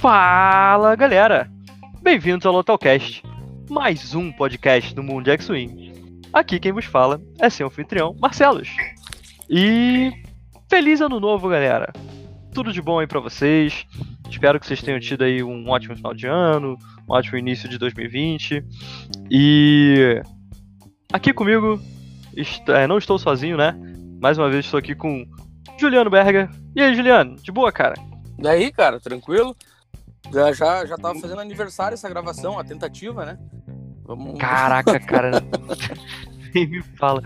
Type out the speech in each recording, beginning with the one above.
Fala galera! Bem-vindos ao Lotalcast, mais um podcast do Mundo X-Wing. Aqui quem vos fala é seu anfitrião, Marcelos. E feliz ano novo, galera! Tudo de bom aí pra vocês. Espero que vocês tenham tido aí um ótimo final de ano, um ótimo início de 2020. E aqui comigo, é, não estou sozinho, né? Mais uma vez estou aqui com Juliano Berger. E aí, Juliano, de boa, cara? E aí, cara, tranquilo? Já, já, já tava fazendo aniversário essa gravação, a tentativa, né? Vamos... Caraca, cara. Nem me fala.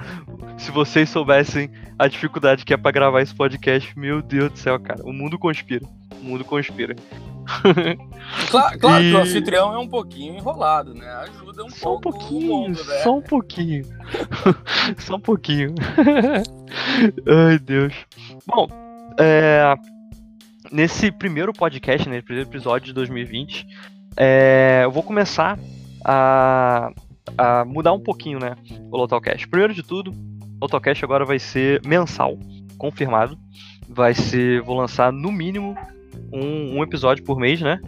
Se vocês soubessem a dificuldade que é pra gravar esse podcast, meu Deus do céu, cara. O mundo conspira. O mundo conspira. Claro, claro e... que o anfitrião é um pouquinho enrolado, né? Ajuda um só pouco. Um pouquinho, mundo, né? Só um pouquinho. só um pouquinho. Ai, Deus. Bom, é nesse primeiro podcast, nesse primeiro episódio de 2020, é, eu vou começar a, a, mudar um pouquinho, né, o Lotalcast. Primeiro de tudo, o Lotalcast agora vai ser mensal, confirmado. Vai ser, vou lançar no mínimo um, um episódio por mês, né?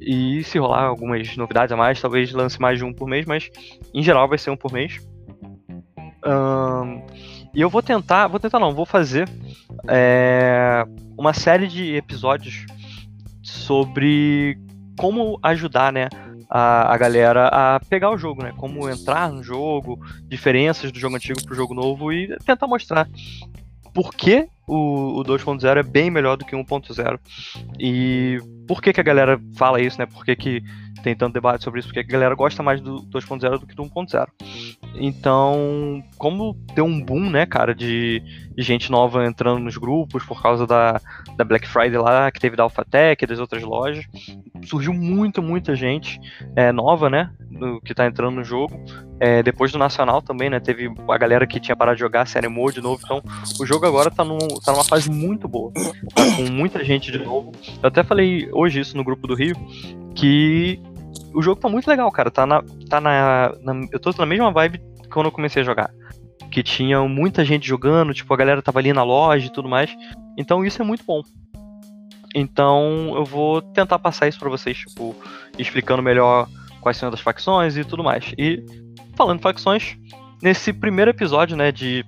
E se rolar algumas novidades a mais, talvez lance mais de um por mês, mas em geral vai ser um por mês. Um, e eu vou tentar, vou tentar não, vou fazer é, uma série de episódios sobre como ajudar, né, a, a galera a pegar o jogo, né, como entrar no jogo, diferenças do jogo antigo pro jogo novo e tentar mostrar por que o, o 2.0 é bem melhor do que o 1.0 e por que, que a galera fala isso, né, por que, que tem tanto debate sobre isso, porque a galera gosta mais do 2.0 do que do 1.0. Então, como deu um boom, né, cara, de, de, gente nova entrando nos grupos por causa da, da Black Friday lá, que teve da Alphatec e das outras lojas, surgiu muita, muita gente é, nova, né, do, que tá entrando no jogo. É, depois do Nacional também, né, teve a galera que tinha parado de jogar Série Mode de novo, então o jogo agora tá, num, tá numa fase muito boa, tá com muita gente de novo. Eu até falei hoje isso no grupo do Rio, que o jogo tá muito legal, cara. Tá na. Tá na, na, eu tô na mesma vibe quando eu comecei a jogar. Que tinha muita gente jogando, tipo, a galera tava ali na loja e tudo mais. Então isso é muito bom. Então eu vou tentar passar isso para vocês, tipo, explicando melhor quais são as facções e tudo mais. E falando facções, nesse primeiro episódio, né, de,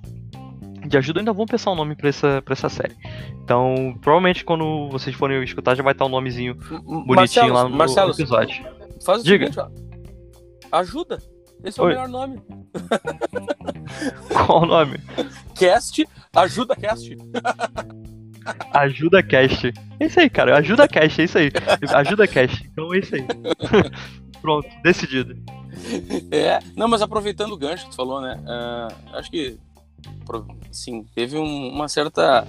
de ajuda, ainda vou pensar um nome pra essa, pra essa série. Então, provavelmente quando vocês forem escutar, já vai estar um nomezinho bonitinho Marcelo, lá no Marcelo, episódio. Faz o Diga. seguinte, ó. Ajuda. Esse é Oi. o melhor nome. Qual o nome? Cast, ajuda cast. Ajuda cast. É isso aí, cara. Ajuda cast, é isso aí. Ajuda cast. Então é isso aí. Pronto, decidido. É, não, mas aproveitando o gancho que tu falou, né? Uh, acho que, sim, teve um, uma certa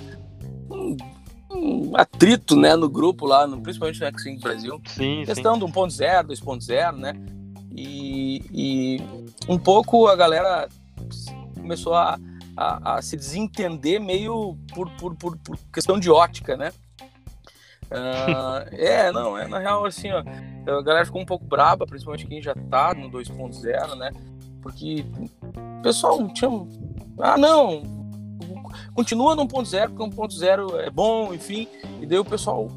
um atrito, né, no grupo lá, no, principalmente no X-Wing Brasil. Sim, questão sim. do 1.0, 2.0, né? E, e, um pouco a galera começou a, a, a se desentender meio por, por, por, por, questão de ótica, né? Uh, é, não, é na real assim, ó, a galera ficou um pouco braba, principalmente quem já tá no 2.0, né? Porque o pessoal tinha. Ah, não, continua no 1.0, porque 1.0 é bom, enfim. E daí o pessoal,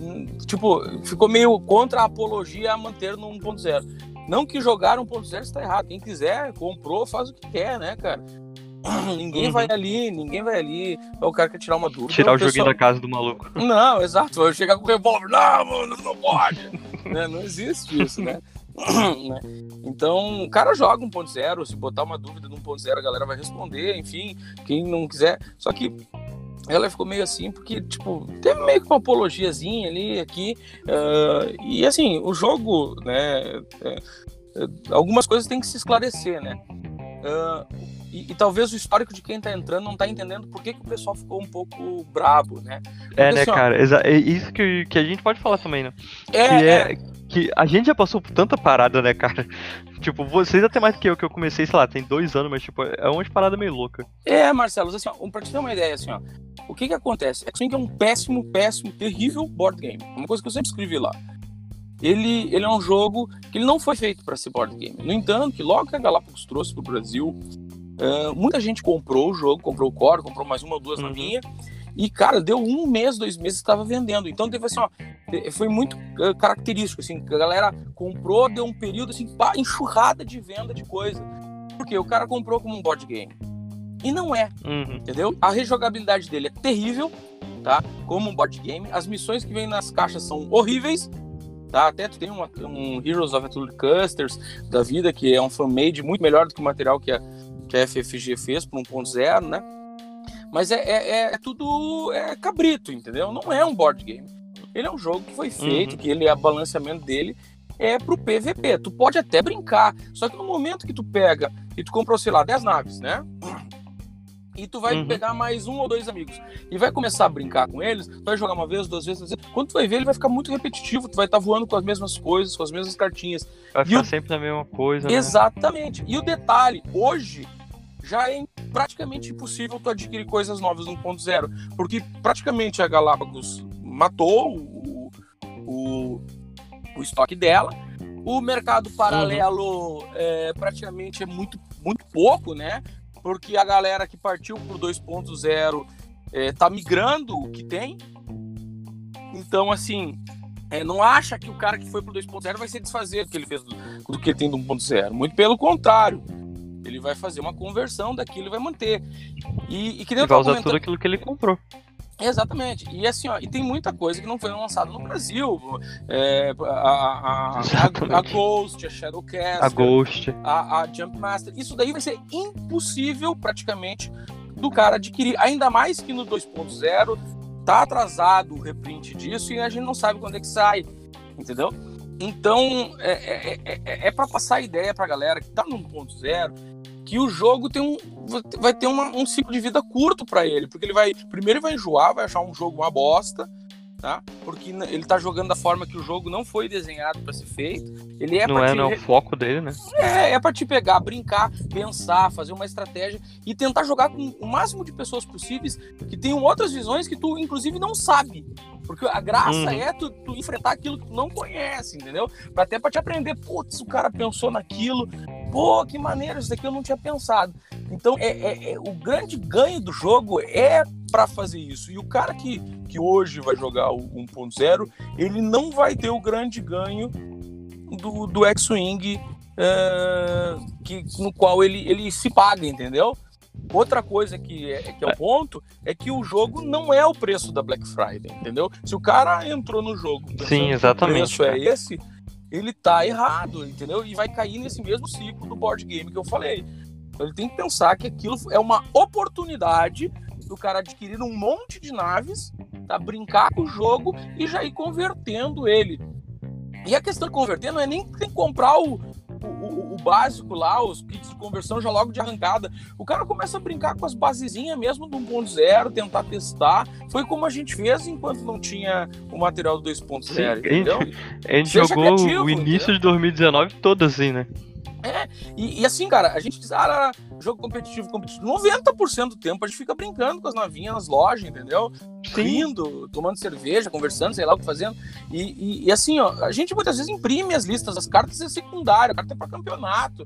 hum, tipo, ficou meio contra a apologia a manter no 1.0. Não que jogar 1.0 está errado. Quem quiser, comprou, faz o que quer, né, cara? Ninguém uhum. vai ali, ninguém vai ali. O cara quer tirar uma dúvida. Tirar o, o pessoal... joguinho da casa do maluco. Não, exato. Vai chegar com o revólver. Não, mano, não pode. né? Não existe isso, né? né? Então, o cara joga 1.0, se botar uma dúvida no 1.0, a galera vai responder, enfim, quem não quiser. Só que ela ficou meio assim, porque, tipo, teve meio que uma apologiazinha ali, aqui. Uh, e assim, o jogo, né? É, é, algumas coisas tem que se esclarecer, né? Uh, e, e, talvez o histórico de quem tá entrando não tá entendendo por que, que o pessoal ficou um pouco brabo, né? Porque, é, né, assim, cara? É isso que, que a gente pode falar também, né? É, que é, é, que a gente já passou por tanta parada, né, cara? Tipo, vocês até mais do que eu, que eu comecei, sei lá, tem dois anos, mas, tipo, é uma parada meio louca. É, Marcelo, assim, ó, pra te ter uma ideia, assim, ó, o que que acontece? X-Wing é um péssimo, péssimo, terrível board game. Uma coisa que eu sempre escrevi lá. Ele, ele é um jogo que ele não foi feito para ser board game. No entanto, que logo que a Galápagos trouxe pro Brasil, Uh, muita gente comprou o jogo, comprou o core, comprou mais uma ou duas uhum. na minha. E, cara, deu um mês, dois meses estava vendendo. Então teve assim, ó, foi muito uh, característico, assim, a galera comprou, deu um período assim, pá, enxurrada de venda de coisa. Porque o cara comprou como um board game. E não é, Uhum. entendeu? A rejogabilidade dele é terrível, tá? Como um board game. As missões que vêm nas caixas são horríveis, tá? Até tu tem uma- um Heroes of Cthulhu Custers da vida, que é um fan-made muito melhor do que o material que a, que a FFG fez para 1.0, né? Mas é, é, é- é tudo é cabrito, entendeu? Não é um board game. Ele é um jogo que foi feito, Uhum. que ele, a balanceamento dele é pro PVP. Tu pode até brincar, só que no momento que tu pega e tu comprou, sei lá, 10 naves, né? E tu vai Uhum. pegar mais um ou dois amigos e vai começar a brincar com eles, tu vai jogar uma vez, duas vezes, três vezes. Quando tu vai ver, ele vai ficar muito repetitivo, tu vai estar voando com as mesmas coisas, com as mesmas cartinhas. Vai ficar o- sempre na mesma coisa, né? Exatamente. E o detalhe, hoje já é praticamente impossível tu adquirir coisas novas no 1.0, porque praticamente a Galápagos matou o, o, o estoque dela. O mercado paralelo é, praticamente é muito, muito pouco, né? Porque a galera que partiu pro 2.0 é, tá migrando o que tem. Então, assim, é, não acha que o cara que foi pro 2.0 vai se desfazer do que ele fez do, do que tem do 1.0. Muito pelo contrário. Ele vai fazer uma conversão daquilo e vai manter. E, e que nem E vai usar tudo aquilo que ele comprou. Exatamente. E assim, ó, e tem muita coisa que não foi lançada no Brasil. É, a, a, a, a. Ghost, a Shadowcast, A Ghost. a, a Jump Master. Isso daí vai ser impossível, praticamente, do cara adquirir. Ainda mais que no 2.0 tá atrasado o reprint disso e a gente não sabe quando é que sai. Entendeu? Então, é, é, é, é para passar a ideia pra galera que tá no 1.0 que o jogo tem um, vai ter uma- um ciclo de vida curto para ele, porque ele vai primeiro ele vai enjoar, vai achar um jogo uma bosta, tá? Porque ele tá jogando da forma que o jogo não foi desenhado para ser feito. Ele é não pra é te não, o foco dele, né? é, é para te pegar, brincar, pensar, fazer uma estratégia e tentar jogar com o máximo de pessoas possíveis que tenham outras visões que tu, inclusive, não sabe. Porque a graça Uhum. é tu, tu enfrentar aquilo que tu não conhece, entendeu? Pra- Até pra te aprender, putz, o cara pensou naquilo, pô, que maneiro, isso daqui eu não tinha pensado. Então, é, é- é- o grande ganho do jogo é para fazer isso. E o cara que, que hoje vai jogar o 1.0, ele não vai ter o grande ganho do, do X-Wing é, que, no qual ele, ele se paga, entendeu? Outra coisa que é, que é o ponto é que o jogo não é o preço da Black Friday, entendeu? Se o cara entrou no jogo Sim, exatamente, o preço é esse, ele tá errado, entendeu? E vai cair nesse mesmo ciclo do board game que eu falei. Então ele tem que pensar que aquilo é uma oportunidade do cara adquirir um monte de naves, tá? brincar com o jogo e já ir convertendo ele. E a questão de converter não é nem tem que comprar o, o, o- básico lá, os kits de conversão já logo de arrancada. O cara começa a brincar com as basezinhas mesmo do 1.0, tentar testar. Foi como a gente fez enquanto não tinha o material do 2.0, Sim, entendeu? A gente Seja jogou criativo, o início de 2019 todo assim, né? E, e assim, cara, a gente diz, ah, jogo competitivo, competitivo. 90% do tempo a gente fica brincando com as navinhas nas lojas, entendeu? rindo, tomando cerveja, conversando, sei lá o que fazendo. E, e- e assim, ó, a gente muitas vezes imprime as listas, as cartas é secundário, a carta é para campeonato.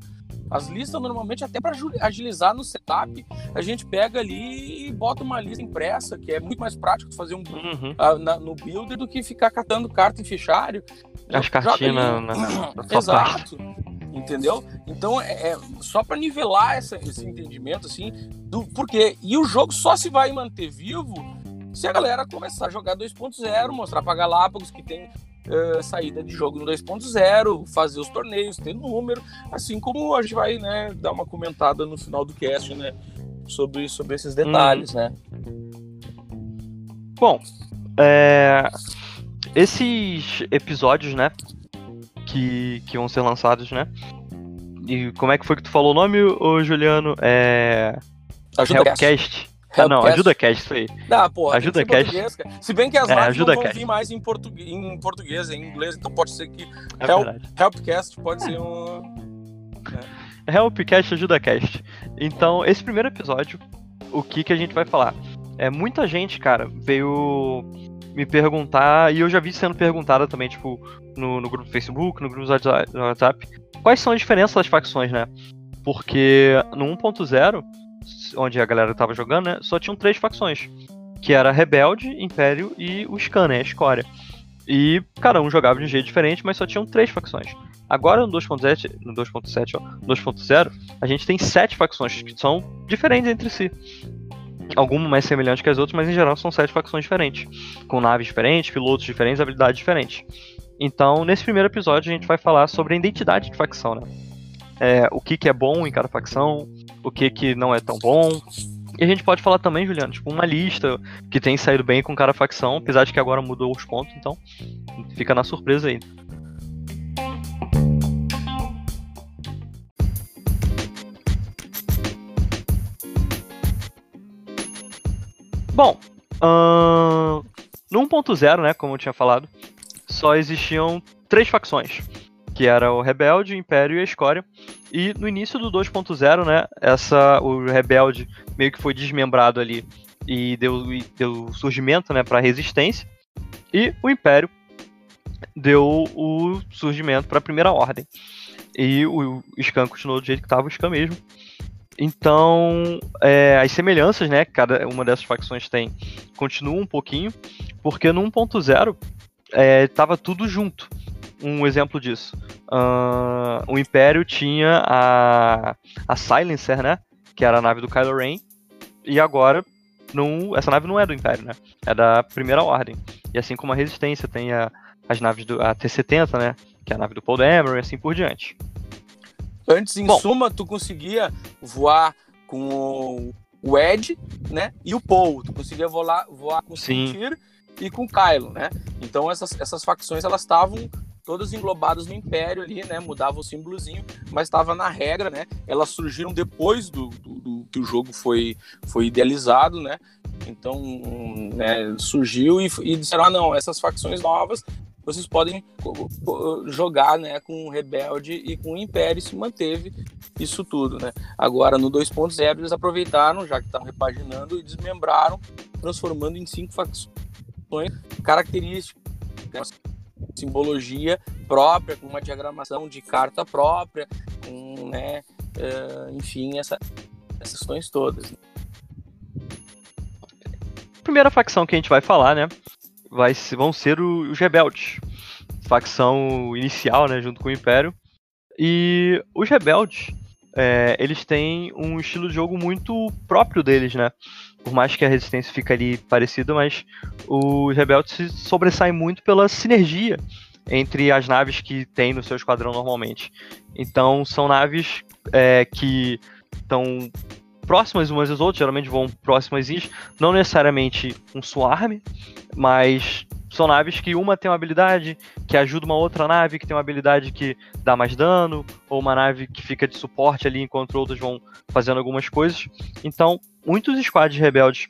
As listas normalmente até para agilizar no setup, a gente pega ali e bota uma lista impressa, que é muito mais prático fazer um Uhum. ah, na- no builder do que ficar catando carta em fichário. As cartinhas na, na, na sua parte. Exato. Entendeu? Então é, é só para nivelar essa- esse entendimento assim do porquê. E o jogo só se vai manter vivo se a galera começar a jogar 2.0, mostrar para Galápagos que tem eh, saída de jogo no 2.0, fazer os torneios, ter número, assim como a gente vai né, dar uma comentada no final do cast, né? Sobre, sobre esses detalhes, né? Bom, é, esses episódios, né? Que, que vão ser lançados, né? E como é que foi que tu falou o nome, ô Juliano? É. Ajuda Cast. Helpcast. Ah, não. Ajuda Cast, isso aí. Ah, porra, Ajuda Cast. Se bem que as É, lives Ajuda não vão Cast. vir mais em, português, em português, em inglês, então pode ser que É Help- verdade. Helpcast pode ser um. Helpcast, AjudaCast. Então, esse primeiro episódio, o que que a gente vai falar? É, muita gente, cara, veio me perguntar, e eu já vi sendo perguntada também, tipo, no, no grupo do Facebook, no grupo do WhatsApp- quais são as diferenças das facções, né? Porque no 1.0, onde a galera tava jogando, né, só tinham três facções. que era Rebelde, Império e o Scan, né, a Escória. E cada um jogava de um jeito diferente, mas só tinham três facções. Agora no 2.7, no 2.7, ó, 2.0, a gente tem sete facções que são diferentes entre si. Algumas mais semelhantes que as outras, mas em geral são sete facções diferentes, com naves diferentes, pilotos diferentes, habilidades diferentes. Então, nesse primeiro episódio, a gente vai falar sobre a identidade de facção, né? É, o que, que é bom em cada facção, o que, que não é tão bom, e a gente pode falar também, Juliano, tipo, uma lista que tem saído bem com cada facção, apesar de que agora mudou os pontos, então fica na surpresa aí. Bom, uh, no 1.0, né, como eu tinha falado, só existiam três facções, que era o Rebelde, o Império e a Escória. E no início do 2.0, né, essa, o Rebelde meio que foi desmembrado ali e deu, deu surgimento né, para a Resistência. E o Império deu o surgimento para a Primeira Ordem. E o Scan continuou do jeito que estava o Scan mesmo. Então, é, as semelhanças, né, que cada uma dessas facções tem, continuam um pouquinho, porque no 1.0 estava é, tudo junto. Um exemplo disso. Uh, o Império tinha a, a Silencer, né, que era a nave do Kylo Ren, e agora não, essa nave não é do Império, né, é da Primeira Ordem. E assim como a Resistência tem a, as naves do a T-70, né, que é a nave do Paul Dameron e assim por diante. Antes, em Bom, suma, tu conseguia voar com o Ed, né? E o Paul. Tu conseguia voar, voar com o Sentir e com o Kylo, né? Então essas, essas facções elas estavam todas englobadas no Império ali, né? Mudava o símbolozinho, mas estava na regra, né? Elas surgiram depois do, do, do, que o jogo foi, foi idealizado, né? Então, né, surgiu e, e disseram, ah, não, essas facções novas vocês podem jogar né, com o Rebelde e com o Império, se manteve isso tudo. Né? Agora, no 2.0, eles aproveitaram, já que estavam repaginando, e desmembraram, transformando em cinco facções características, né? simbologia própria, com uma diagramação de carta própria, com, né, uh, enfim, essa, essas questões todas. Primeira facção que a gente vai falar, né, vai, vão ser os rebeldes. Facção inicial, né, junto com o Império. E os rebeldes, é, eles têm um estilo de jogo muito próprio deles, né? Por mais que a resistência fique ali parecida, mas os rebeldes se sobressaem muito pela sinergia entre as naves que tem no seu esquadrão normalmente. Então são naves é, que estão próximas umas às outras, geralmente vão próximas não necessariamente um swarm, mas são naves que uma tem uma habilidade que ajuda uma outra nave que tem uma habilidade que dá mais dano, ou uma nave que fica de suporte ali enquanto outras vão fazendo algumas coisas. Então, muitos squads rebeldes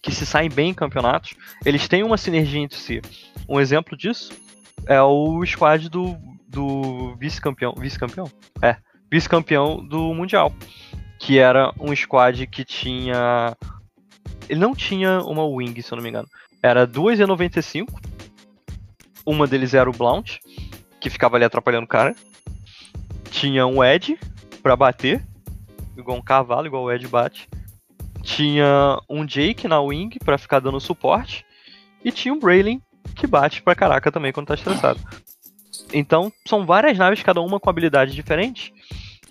que se saem bem em campeonatos, eles têm uma sinergia entre si. Um exemplo disso é o squad do, do vice-campeão. Vice-campeão? É, vice-campeão do Mundial que era um squad que tinha. Ele não tinha uma wing, se eu não me engano. Era duas E95. Uma deles era o Blount, que ficava ali atrapalhando o cara. Tinha um Ed para bater, igual um cavalo, igual o Ed bate. Tinha um Jake na wing para ficar dando suporte. E tinha um Braylon que bate pra caraca também quando tá estressado. Então, são várias naves, cada uma com habilidades diferentes,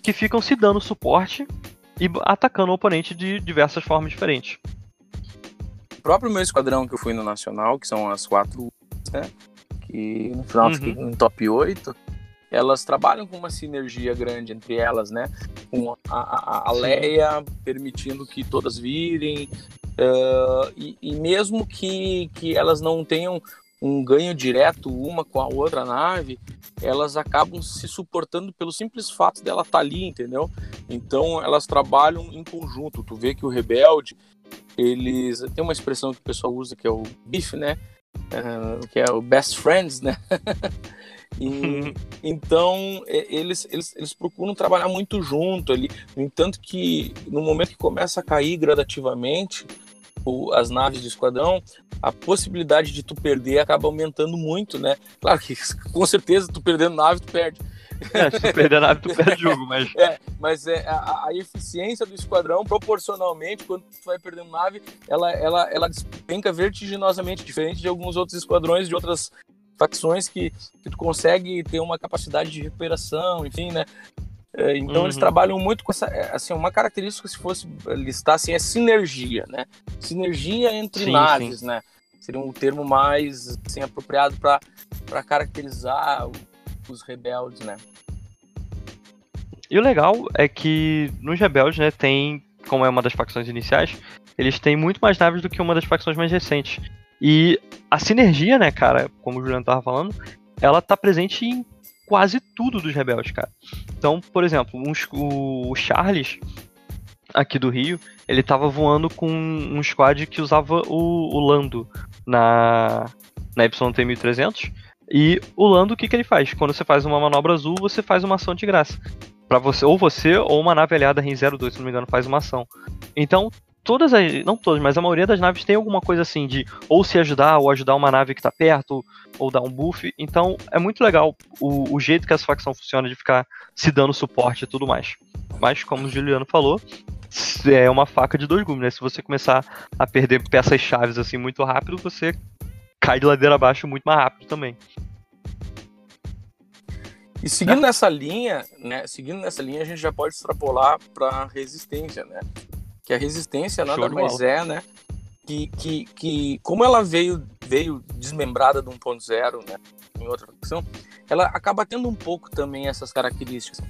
que ficam se dando suporte e atacando o oponente de diversas formas diferentes. O próprio meu esquadrão que eu fui no Nacional, que são as quatro, né? Que no final uhum. fiquei em top 8. Elas trabalham com uma sinergia grande entre elas, né? Com a, a, a Leia permitindo que todas virem, uh, e, e, mesmo que, que elas não tenham um ganho direto uma com a outra nave, elas acabam se suportando pelo simples fato dela estar tá ali, entendeu? Então elas trabalham em conjunto. Tu vê que o rebelde, eles tem uma expressão que o pessoal usa que é o BIF, né? Uh, que é o best friends, né? e, então eles, eles, eles procuram trabalhar muito junto ali. No entanto que no momento que começa a cair gradativamente o, as naves de esquadrão, a possibilidade de tu perder acaba aumentando muito, né? Claro que com certeza tu perdendo nave tu perde, É, se tu perder a nave, tu perde o jogo, mas. É, mas é, a, a, eficiência do esquadrão, proporcionalmente, quando tu vai perdendo nave, ela, ela, ela despenca vertiginosamente, diferente de alguns outros esquadrões de outras facções que, que tu consegue ter uma capacidade de recuperação, enfim, né? É, então uhum. eles trabalham muito com essa, é, assim, uma característica se fosse listar assim é sinergia, né? Sinergia entre sim, naves, sim. né? Seria um termo mais assim, apropriado para caracterizar os rebeldes, né? E o legal é que nos rebeldes, né, tem, como é uma das facções iniciais, eles têm muito mais naves do que uma das facções mais recentes. E a sinergia, né, cara, como o Juliano tava falando, ela tá presente em quase tudo dos rebeldes, cara. Então, por exemplo, uns, o, Charles, aqui do Rio, ele tava voando com um squad que usava o, o Lando na, na YT 1300. E o Lando, o que, que ele faz? Quando você faz uma manobra azul, você faz uma ação de graça. para você, ou você, ou uma nave aliada REN 02, se não me engano, faz uma ação. Então, todas as. Não todas, mas a maioria das naves tem alguma coisa assim de ou se ajudar, ou ajudar uma nave que tá perto, ou dar um buff. Então é muito legal o, o jeito que essa facção funciona de ficar se dando suporte e tudo mais. Mas, como o Juliano falou, é uma faca de dois gumes, né? Se você começar a perder peças chaves assim muito rápido, você cai de ladeira abaixo muito mais rápido também. E seguindo nessa linha, né? Seguindo nessa linha, a gente já pode extrapolar para resistência, né? Que a resistência nada mais é, né? Que, que, que como ela veio, veio desmembrada do 1.0, né? Em outra facção, ela acaba tendo um pouco também essas características.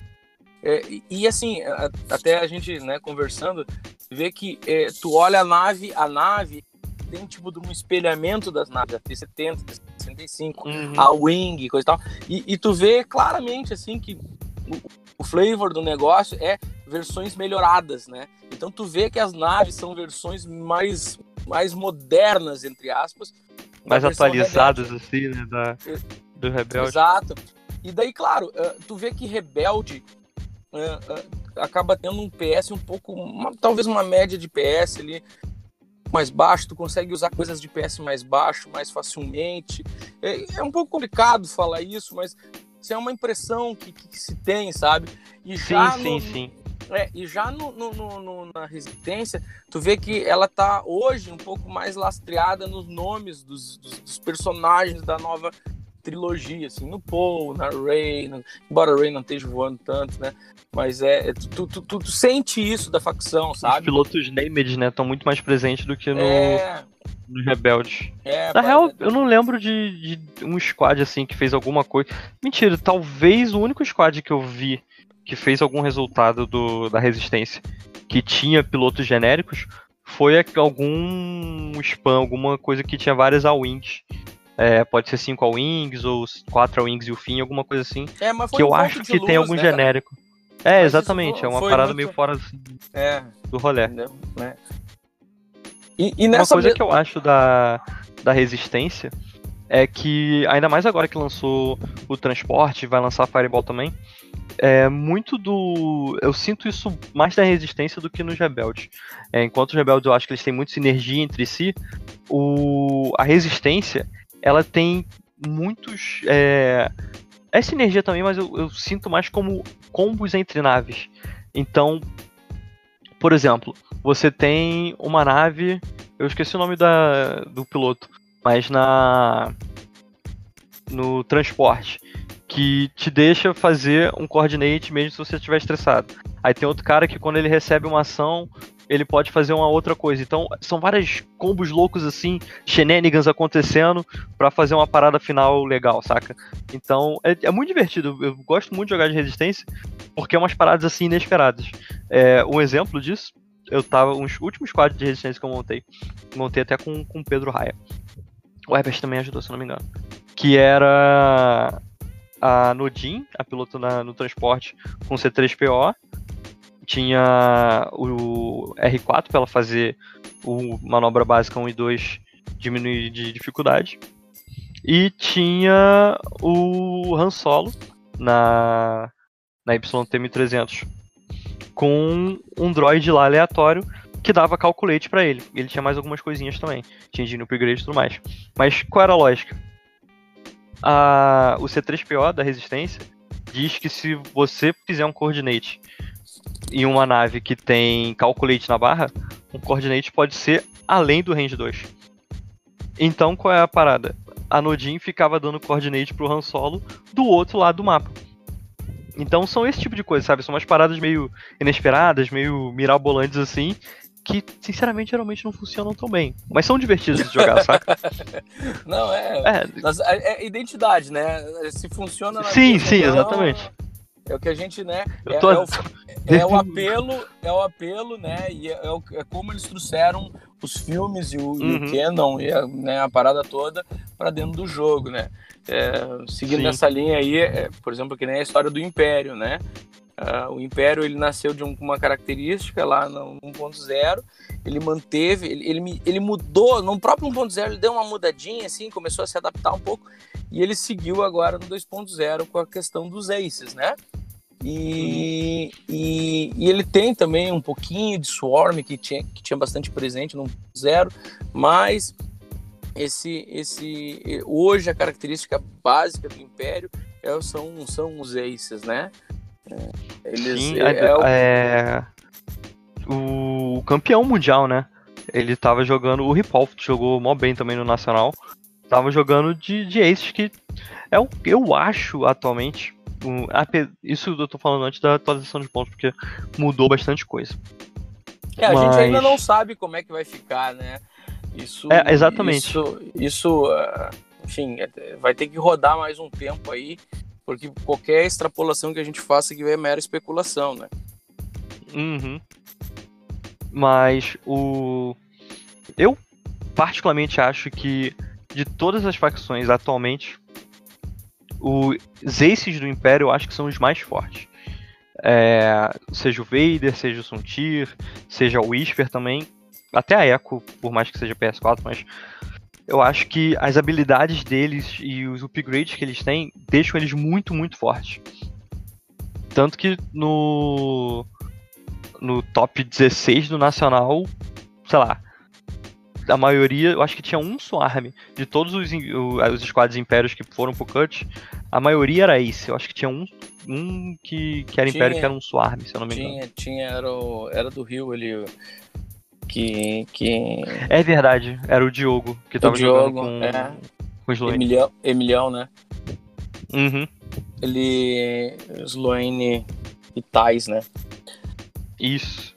É, e, e, assim, até a gente, né, conversando, vê que é, tu olha a nave, a nave tem tipo de um espelhamento das naves, a T-70, T-65, uhum. a Wing, coisa e tal. E, e, tu vê claramente, assim, que o, o flavor do negócio é versões melhoradas, né? Então tu vê que as naves são versões mais, mais modernas, entre aspas. Mais atualizadas, Rebelde. assim, né? Da, do Rebelde. Exato. E daí, claro, eh, tu vê que Rebelde eh, eh, acaba tendo um PS um pouco, uma, talvez uma média de PS ali mais baixo, tu consegue usar coisas de PS mais baixo mais facilmente. É, é um pouco complicado falar isso, mas isso é uma impressão que, que se tem, sabe? E já sim, no, sim, sim. É, e já no, no, no, na Resistência, tu vê que ela tá hoje um pouco mais lastreada nos nomes dos, dos, dos personagens da nova trilogia, assim, no Paul, na Rey, no, embora a Rey não esteja voando tanto, né? Mas é, é tu, tu, tu, tu, sente isso da facção, sabe? Os pilotos named, né, estão muito mais presentes do que no, é... nos Rebeldes. É, Na real, eu não lembro de, de um squad, assim, que fez alguma coisa. Mentira, talvez o único squad que eu vi que fez algum resultado do, da resistência que tinha pilotos genéricos foi algum spam, alguma coisa que tinha várias A-Wings. É, pode ser 5 A-Wings ou 4 A-Wings e o fim, alguma coisa assim. É, que eu um acho que luz, tem algum né, genérico. É, mas exatamente, é uma parada muito... meio fora assim, é, do rolê. Né? E, e uma coisa que eu acho da, da resistência é que, ainda mais agora que lançou o transporte, vai lançar Fireball também, é muito do. Eu sinto isso mais na resistência do que nos rebeldes. É, enquanto os rebeldes eu acho que eles têm muita sinergia entre si, o... a resistência ela tem muitos. É, é sinergia também, mas eu, eu sinto mais como combos entre naves. Então, por exemplo, você tem uma nave. Eu esqueci o nome da, do piloto mas na no transporte que te deixa fazer um coordinate mesmo se você estiver estressado. Aí tem outro cara que quando ele recebe uma ação, ele pode fazer uma outra coisa. Então, são vários combos loucos assim, shenanigans acontecendo para fazer uma parada final legal, saca? Então, é, é, muito divertido. Eu gosto muito de jogar de resistência porque é umas paradas assim inesperadas. É, um exemplo disso, eu tava uns últimos quadros de resistência que eu montei, montei até com com Pedro Raia. O Herbert também ajudou, se não me engano. Que era a Nodin, a piloto na, no transporte com C3PO. Tinha o R4 para ela fazer o manobra básica 1 e 2 diminuir de dificuldade. E tinha o Han Solo na, na YT-1300 com um droid lá aleatório que dava calculate para ele. Ele tinha mais algumas coisinhas também. Tinha de upgrade e tudo mais. Mas qual era a lógica? A, o C3PO da resistência diz que se você fizer um coordinate em uma nave que tem calculate na barra, um coordinate pode ser além do range 2. Então qual é a parada? A Nodin ficava dando coordinate pro Han Solo do outro lado do mapa. Então são esse tipo de coisa, sabe? São umas paradas meio inesperadas, meio mirabolantes assim, que sinceramente geralmente não funcionam tão bem. Mas são divertidos de jogar, saca? Não, é, é. É, identidade, né? Se funciona na Sim, sim, exatamente. É o que a gente, né? É, tô... é, o, é, o, apelo, é o apelo, né? E é, é, o, é como eles trouxeram os filmes e o, uhum. e o uhum. canon e a, né, a parada toda para dentro do jogo, né? É, seguindo Sim. essa linha aí, é, por exemplo, que nem a história do Império, né? Uh, o Império ele nasceu de um, uma característica lá no 1.0, ele manteve, ele, ele, ele, mudou, no próprio 1.0 ele deu uma mudadinha assim, começou a se adaptar um pouco, e ele seguiu agora no 2.0 com a questão dos aces, né? E, e, e, ele tem também um pouquinho de Swarm, que tinha, que tinha bastante presente no 1.0, mas esse, esse, hoje a característica básica do Império é, são, são os aces, né? Eles, Sim, é, é, o... é, o... campeão mundial, né? Ele tava jogando. O Ripolf jogou mó bem também no Nacional. Tava jogando de, de aces que é o eu acho atualmente. Um, isso eu tô falando antes da atualização de pontos, porque mudou bastante coisa. É, a Mas... gente ainda não sabe como é que vai ficar, né? Isso, é, exatamente. Isso, isso uh, enfim, é, vai ter que rodar mais um tempo aí porque qualquer extrapolação que a gente faça aqui é mera especulação, né? Uhum. Mas o. Eu particularmente acho que de todas as facções atualmente, os Aces do Império eu acho que são os mais fortes. É, seja o Vader, seja o Suntir, seja o Whisper também. Até a Echo, por mais que seja PS4, mas eu acho que as habilidades deles e os upgrades que eles têm deixam eles muito, muito fortes. Tanto que no no top 16 do Nacional, sei lá, a maioria, eu acho que tinha um Swarm de todos os, os squads impérios que foram pro cut, a maioria era Ace. Eu acho que tinha um, um que, que era tinha, império que era um Swarm, se eu não me engano. Tinha, tinha, era, o, era do Rio ali, que, que... É verdade, era o Diogo que tava o Diogo, jogando com, é. com o Sloane. Emilião, Emilião, né? Uhum. Ele. Sloane e Tais, né? Isso.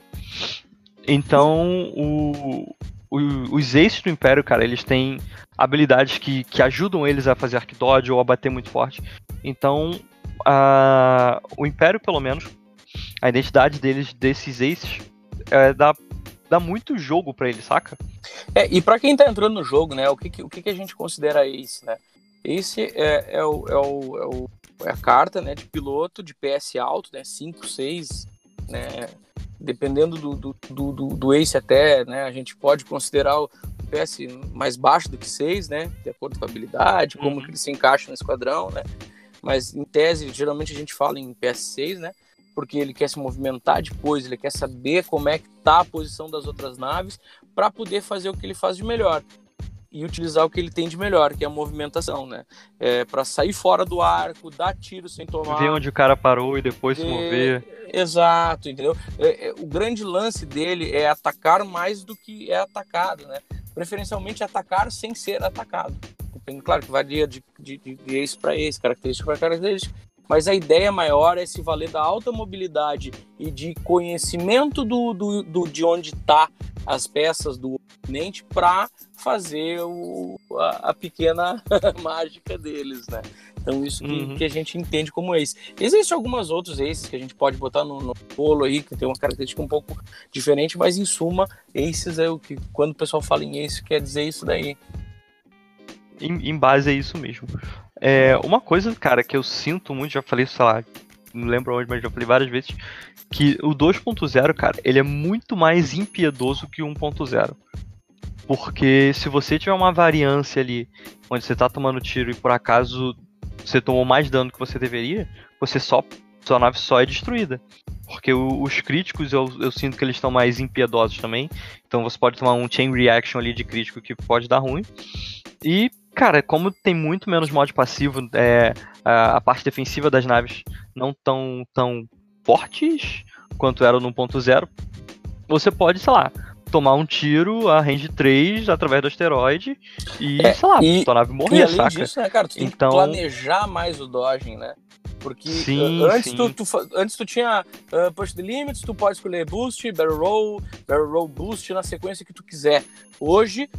Então, o, o, os aces do Império, cara, eles têm habilidades que, que ajudam eles a fazer arc dodge ou a bater muito forte. Então, a, o Império, pelo menos, a identidade deles, desses aces, é da dá muito jogo para ele, saca? É, e para quem tá entrando no jogo, né, o que, o que a gente considera Ace, né? Ace é, é, o, é, o, é, o, é a carta né, de piloto de PS alto, né, 5, 6, né, dependendo do, do, do, do, Ace até, né, a gente pode considerar o PS mais baixo do que 6, né, de acordo com a habilidade, como uhum. que ele se encaixa no esquadrão, né, mas em tese, geralmente a gente fala em PS6, né, porque ele quer se movimentar depois, ele quer saber como é que tá a posição das outras naves para poder fazer o que ele faz de melhor e utilizar o que ele tem de melhor, que é a movimentação, né? É, para sair fora do arco, dar tiro sem tomar. Ver onde o cara parou e depois se mover. Exato, entendeu? É, é, o grande lance dele é atacar mais do que é atacado, né? Preferencialmente atacar sem ser atacado. Claro que varia de, de, de, esse para esse, característica para característica, mas a ideia maior é se valer da alta mobilidade e de conhecimento do, do, do de onde está as peças do oponente para fazer o, a, a pequena mágica deles, né? Então isso que, uhum. que, a gente entende como ace. Existem algumas outros aces que a gente pode botar no, no bolo aí, que tem uma característica um pouco diferente, mas em suma, aces é o que, quando o pessoal fala em ace, quer dizer isso daí. Em, em base é isso mesmo. É, uma coisa, cara, que eu sinto muito, já falei, sei lá, não lembro onde, mas já falei várias vezes, que o 2.0, cara, ele é muito mais impiedoso que o 1.0. Porque se você tiver uma variância ali, onde você tá tomando tiro e por acaso você tomou mais dano que você deveria, você só. Sua nave só é destruída. Porque o, os críticos eu, eu sinto que eles estão mais impiedosos também. Então você pode tomar um chain reaction ali de crítico que pode dar ruim. E Cara, como tem muito menos mod passivo, é, a, a, parte defensiva das naves não tão, tão fortes quanto eram no 1.0, você pode, sei lá, tomar um tiro a range 3 através do asteroide e, é, sei lá, e, tua nave morrer, e além saca? Disso, né, cara, tu tem então... que planejar mais o dodging, né? Porque sim, uh, antes, sim. Tu, tu, antes tu tinha uh, push the limits, tu pode escolher boost, barrel roll, barrel roll boost na sequência que tu quiser. Hoje,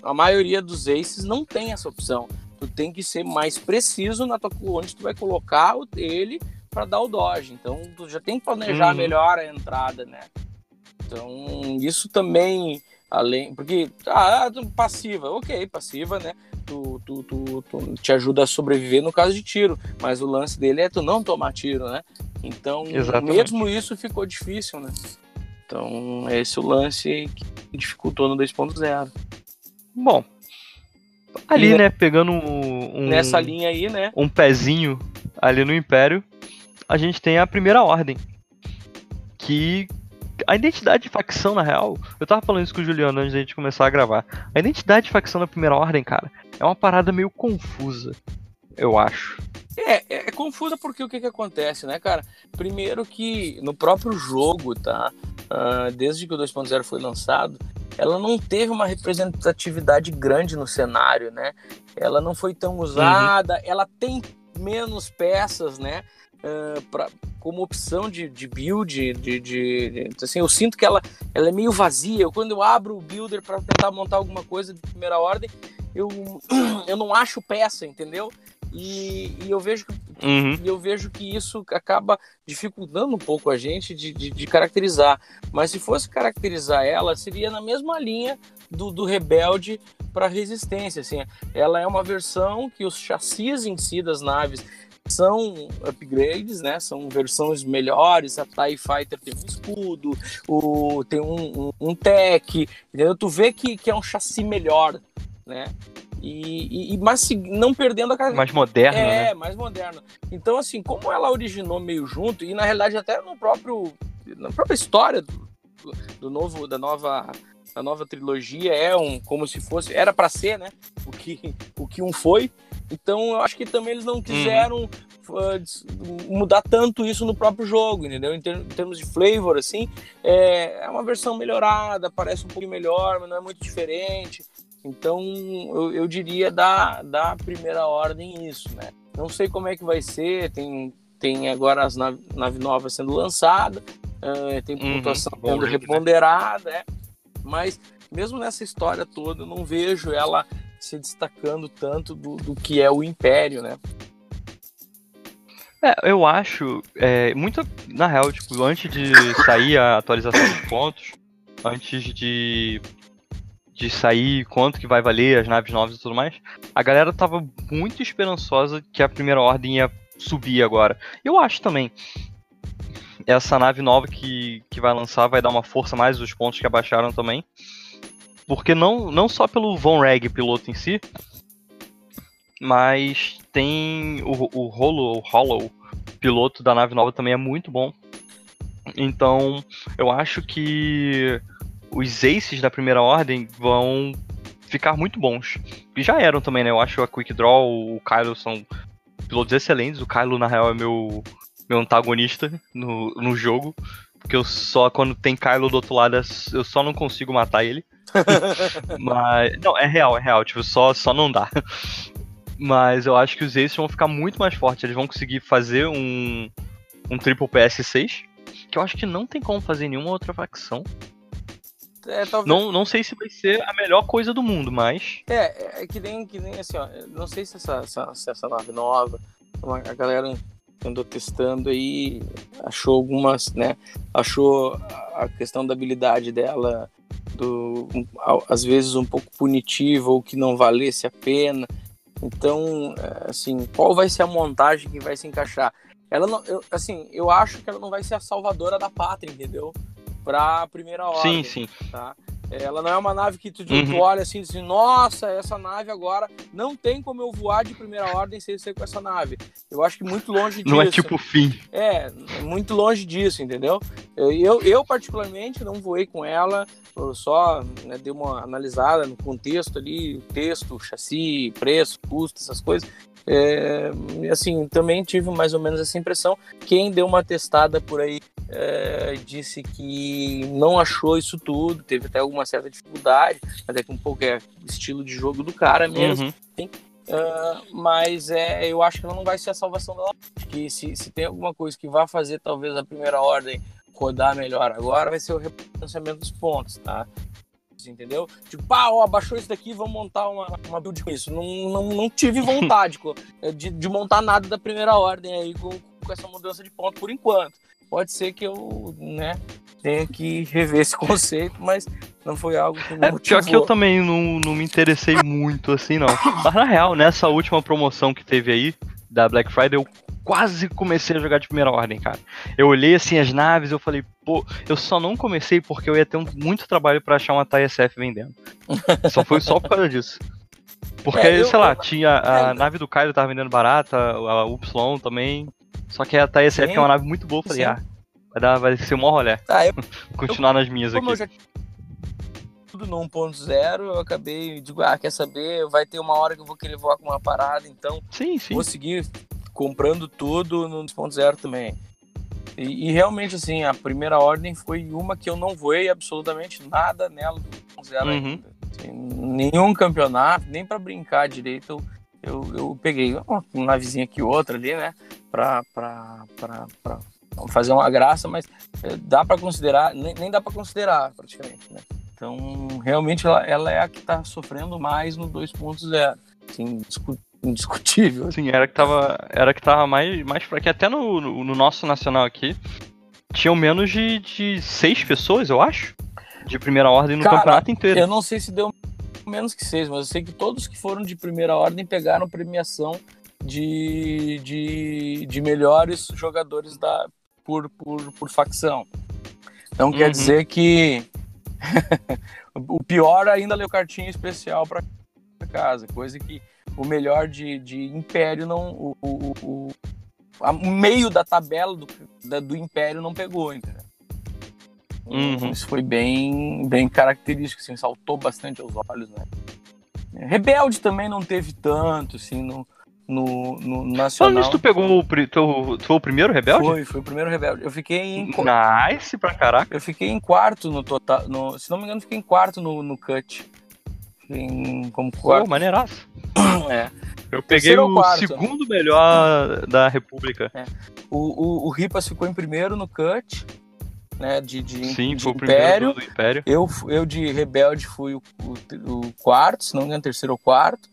a maioria dos aces não tem essa opção. Tu tem que ser mais preciso na tua, onde tu vai colocar ele para dar o dodge. Então, tu já tem que planejar uhum. melhor a entrada, né? Então, isso também, além. Porque, ah, passiva, ok, passiva, né? Tu, tu, tu, tu, te ajuda a sobreviver no caso de tiro, mas o lance dele é tu não tomar tiro, né? Então, Exatamente. mesmo isso ficou difícil, né? Então, esse é o lance que dificultou no 2.0. Bom, ali, e, né, pegando um, Nessa linha aí, né? Um pezinho ali no Império, a gente tem a Primeira Ordem, que a identidade de facção, na real, eu tava falando isso com o Juliano antes da gente começar a gravar. A identidade de facção da primeira ordem, cara, é uma parada meio confusa, eu acho. É, é, é confusa porque o que que acontece, né, cara? Primeiro que no próprio jogo, tá? Uh, desde que o 2.0 foi lançado, ela não teve uma representatividade grande no cenário, né? Ela não foi tão usada, uhum. ela tem menos peças, né? Uh, pra, como opção de, de build, de, de, de, assim, eu sinto que ela, ela é meio vazia. Eu, quando eu abro o builder para tentar montar alguma coisa de primeira ordem, eu, eu não acho peça, entendeu? E, e eu vejo que, uhum. eu vejo que isso acaba dificultando um pouco a gente de, de, de, caracterizar. Mas se fosse caracterizar ela, seria na mesma linha do, do Rebelde para Resistência. Assim, ela é uma versão que os chassis em si das naves são upgrades, né? São versões melhores. A TIE Fighter tem um escudo, o, tem um, um, um tech, entendeu? Tu vê que, que é um chassi melhor, né? E, e, mas não perdendo a mais moderno, é né? mais moderno. Então assim, como ela originou meio junto e na realidade até no próprio na própria história do, do novo da nova da nova trilogia é um como se fosse era para ser, né? O que o que um foi então eu acho que também eles não uhum. quiseram uhum. mudar tanto isso no próprio jogo, entendeu? Em, ter, em termos de flavor, assim, é, é, uma versão melhorada, parece um pouco melhor, mas não é muito diferente. Então eu, eu diria da, da primeira ordem isso, né? Não sei como é que vai ser, tem, tem agora as naves nave novas sendo lançadas, uh, tem uhum. pontuação uhum. sendo reponderada, né? Mas mesmo nessa história toda, eu não vejo ela se destacando tanto do, do que é o Império, né? É, eu acho, é, muito, na real, tipo, antes de sair a atualização dos pontos, antes de, de sair quanto que vai valer as naves novas e tudo mais, a galera tava muito esperançosa que a primeira ordem ia subir agora. Eu acho também. Essa nave nova que, que vai lançar vai dar uma força mais os pontos que abaixaram também. Porque não, não só pelo Von Reg, piloto em si, mas tem o, o Hollow, o Hollow, piloto da nave nova também é muito bom. Então, eu acho que os aces da primeira ordem vão ficar muito bons. E já eram também, né? Eu acho a Quick Draw, o Kylo são pilotos excelentes. O Kylo, na real, é meu, meu antagonista no, no jogo. Porque eu só, quando tem Kylo do outro lado, eu só não consigo matar ele. Mas. Não, é real, é real. Tipo, só, só não dá. Mas eu acho que os Aces vão ficar muito mais fortes. Eles vão conseguir fazer um, um triple PS6. Que eu acho que não tem como fazer nenhuma outra facção. É, talvez... não, não sei se vai ser a melhor coisa do mundo, mas. É, é que nem, que nem assim, ó. Não sei se essa, essa, se essa nave nova, a galera andou testando aí, achou algumas, né? Achou a questão da habilidade dela do, às vezes um pouco punitiva ou que não valesse a pena. Então, é, assim, qual vai ser a montagem que vai se encaixar? Ela não, eu, assim, eu acho que ela não vai ser a salvadora da pátria, entendeu? Para a primeira hora. Sim, sim. Tá? Ela não é uma nave que tu, uhum. tu olha assim e diz, nossa, essa nave agora não tem como eu voar de primeira ordem sem ser com essa nave. Eu acho que muito longe disso. Não é tipo fim. É, muito longe disso, entendeu? Eu, eu, eu particularmente não voei com ela, só né, dei uma analisada no contexto ali, texto, chassi, preço, custo, essas coisas. É, assim, também tive mais ou menos essa impressão. Quem deu uma testada por aí é, disse que não achou isso tudo, teve até alguma certa dificuldade, até que um pouco é estilo de jogo do cara mesmo. Uhum. Uh, mas é, eu acho que ela não vai ser a salvação dela. Que se, se tem alguma coisa que vai fazer talvez a primeira ordem rodar melhor agora, vai ser o rebalanceamento dos pontos, tá? Entendeu? Tipo, pá, ó, abaixou isso daqui, vamos montar uma, uma build com isso. Não, não, não tive vontade de, de montar nada da primeira ordem aí com, com essa mudança de ponto por enquanto. Pode ser que eu, né, tenha que rever esse conceito, mas não foi algo que me é, Pior que eu também não, não me interessei muito, assim, não. Mas na real, nessa última promoção que teve aí, da Black Friday, eu quase comecei a jogar de primeira ordem, cara. Eu olhei assim as naves, eu falei, pô, eu só não comecei porque eu ia ter um, muito trabalho para achar uma TSF vendendo. só foi só por causa disso. Porque, é, eu, sei lá, tinha a é, nave do Caio tava vendendo barata, a Y também. Só que a TSF é uma nave muito boa, eu falei, sim. ah, vai, dar, vai ser um maior rolê. Ah, eu, Continuar nas minhas aqui. Eu já tudo no 1.0, eu acabei, digo, ah, quer saber, vai ter uma hora que eu vou querer voar com uma parada, então sim, sim. vou seguir comprando tudo no 2.0 também. E, e, realmente, assim, a primeira ordem foi uma que eu não voei absolutamente nada nela do 2.0 uhum. ainda. Assim, nenhum campeonato, nem para brincar direito, eu, eu, eu peguei uma navezinha aqui outra ali, né, pra, pra, pra, pra fazer uma graça, mas eh, dá para considerar, nem, nem dá para considerar praticamente, né. Então, realmente, ela, ela é a que está sofrendo mais no 2.0. Assim, indiscutível. Sim, era que tava, era que tava mais, mais fraca. Até no, no, no, nosso nacional aqui, tinham menos de, de seis pessoas, eu acho, de primeira ordem no Cara, campeonato inteiro. Eu não sei se deu menos que seis, mas eu sei que todos que foram de primeira ordem pegaram premiação de, de, de melhores jogadores da, por, por, por facção. Então quer uhum. dizer que o pior ainda leu cartinha especial para casa, coisa que o melhor de, de Império não. O, o, o, o meio da tabela do, da, do Império não pegou, entendeu? Uhum. Isso foi bem, bem característico, assim, saltou bastante aos olhos, né? Rebelde também não teve tanto, assim, no, no, no nacional. Falando tu pegou o, tu, tu foi o primeiro rebelde? Foi, foi o primeiro rebelde. Eu fiquei em. Nice pra caraca. Eu fiquei em quarto no total. No, se não me engano, fiquei em quarto no, no cut. Em, como quarto. Pô, maneiraço. É. Eu peguei o quarto, segundo né? melhor da República. É. O, o, o Ripas ficou em primeiro no cut. Né, de, de, Sim, de foi o primeiro do, Império. Eu, eu de Rebelde fui o, o, o quarto, se não me engano, terceiro ou quarto.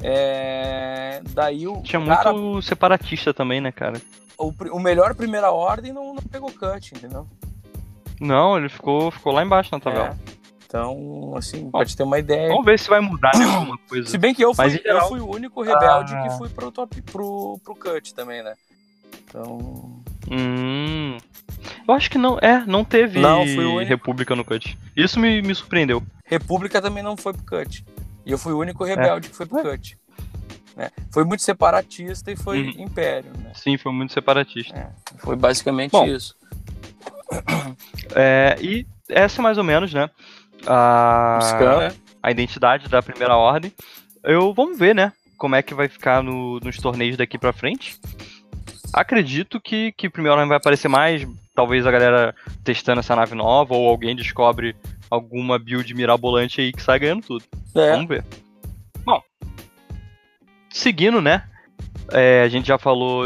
É, daí o. Tinha cara, muito separatista também, né, cara? O, o melhor primeira ordem não, não pegou cut, entendeu? Não, ele ficou, ficou lá embaixo na tabela. É. Então, assim, Bom, pode ter uma ideia. Vamos ver se vai mudar né, alguma coisa. Se bem que eu fui, geral... eu fui o único rebelde ah. que fui pro top pro, pro cut também, né? Então. Hum. Eu acho que não. É, não teve não, República no cut. Isso me, me surpreendeu. República também não foi pro cut. E eu fui o único rebelde é. que foi pro cut. Né? Foi muito separatista e foi uhum. império. Né? Sim, foi muito separatista. É, foi basicamente Bom, isso. É, e essa é mais ou menos, né? A, Scan, a identidade da primeira ordem. Eu vamos ver, né? Como é que vai ficar no, nos torneios daqui pra frente. Acredito que, que primeira ordem vai aparecer mais. Talvez a galera testando essa nave nova, ou alguém descobre alguma build mirabolante aí que sai ganhando tudo. É. Vamos ver. Bom, seguindo, né? É, a gente já falou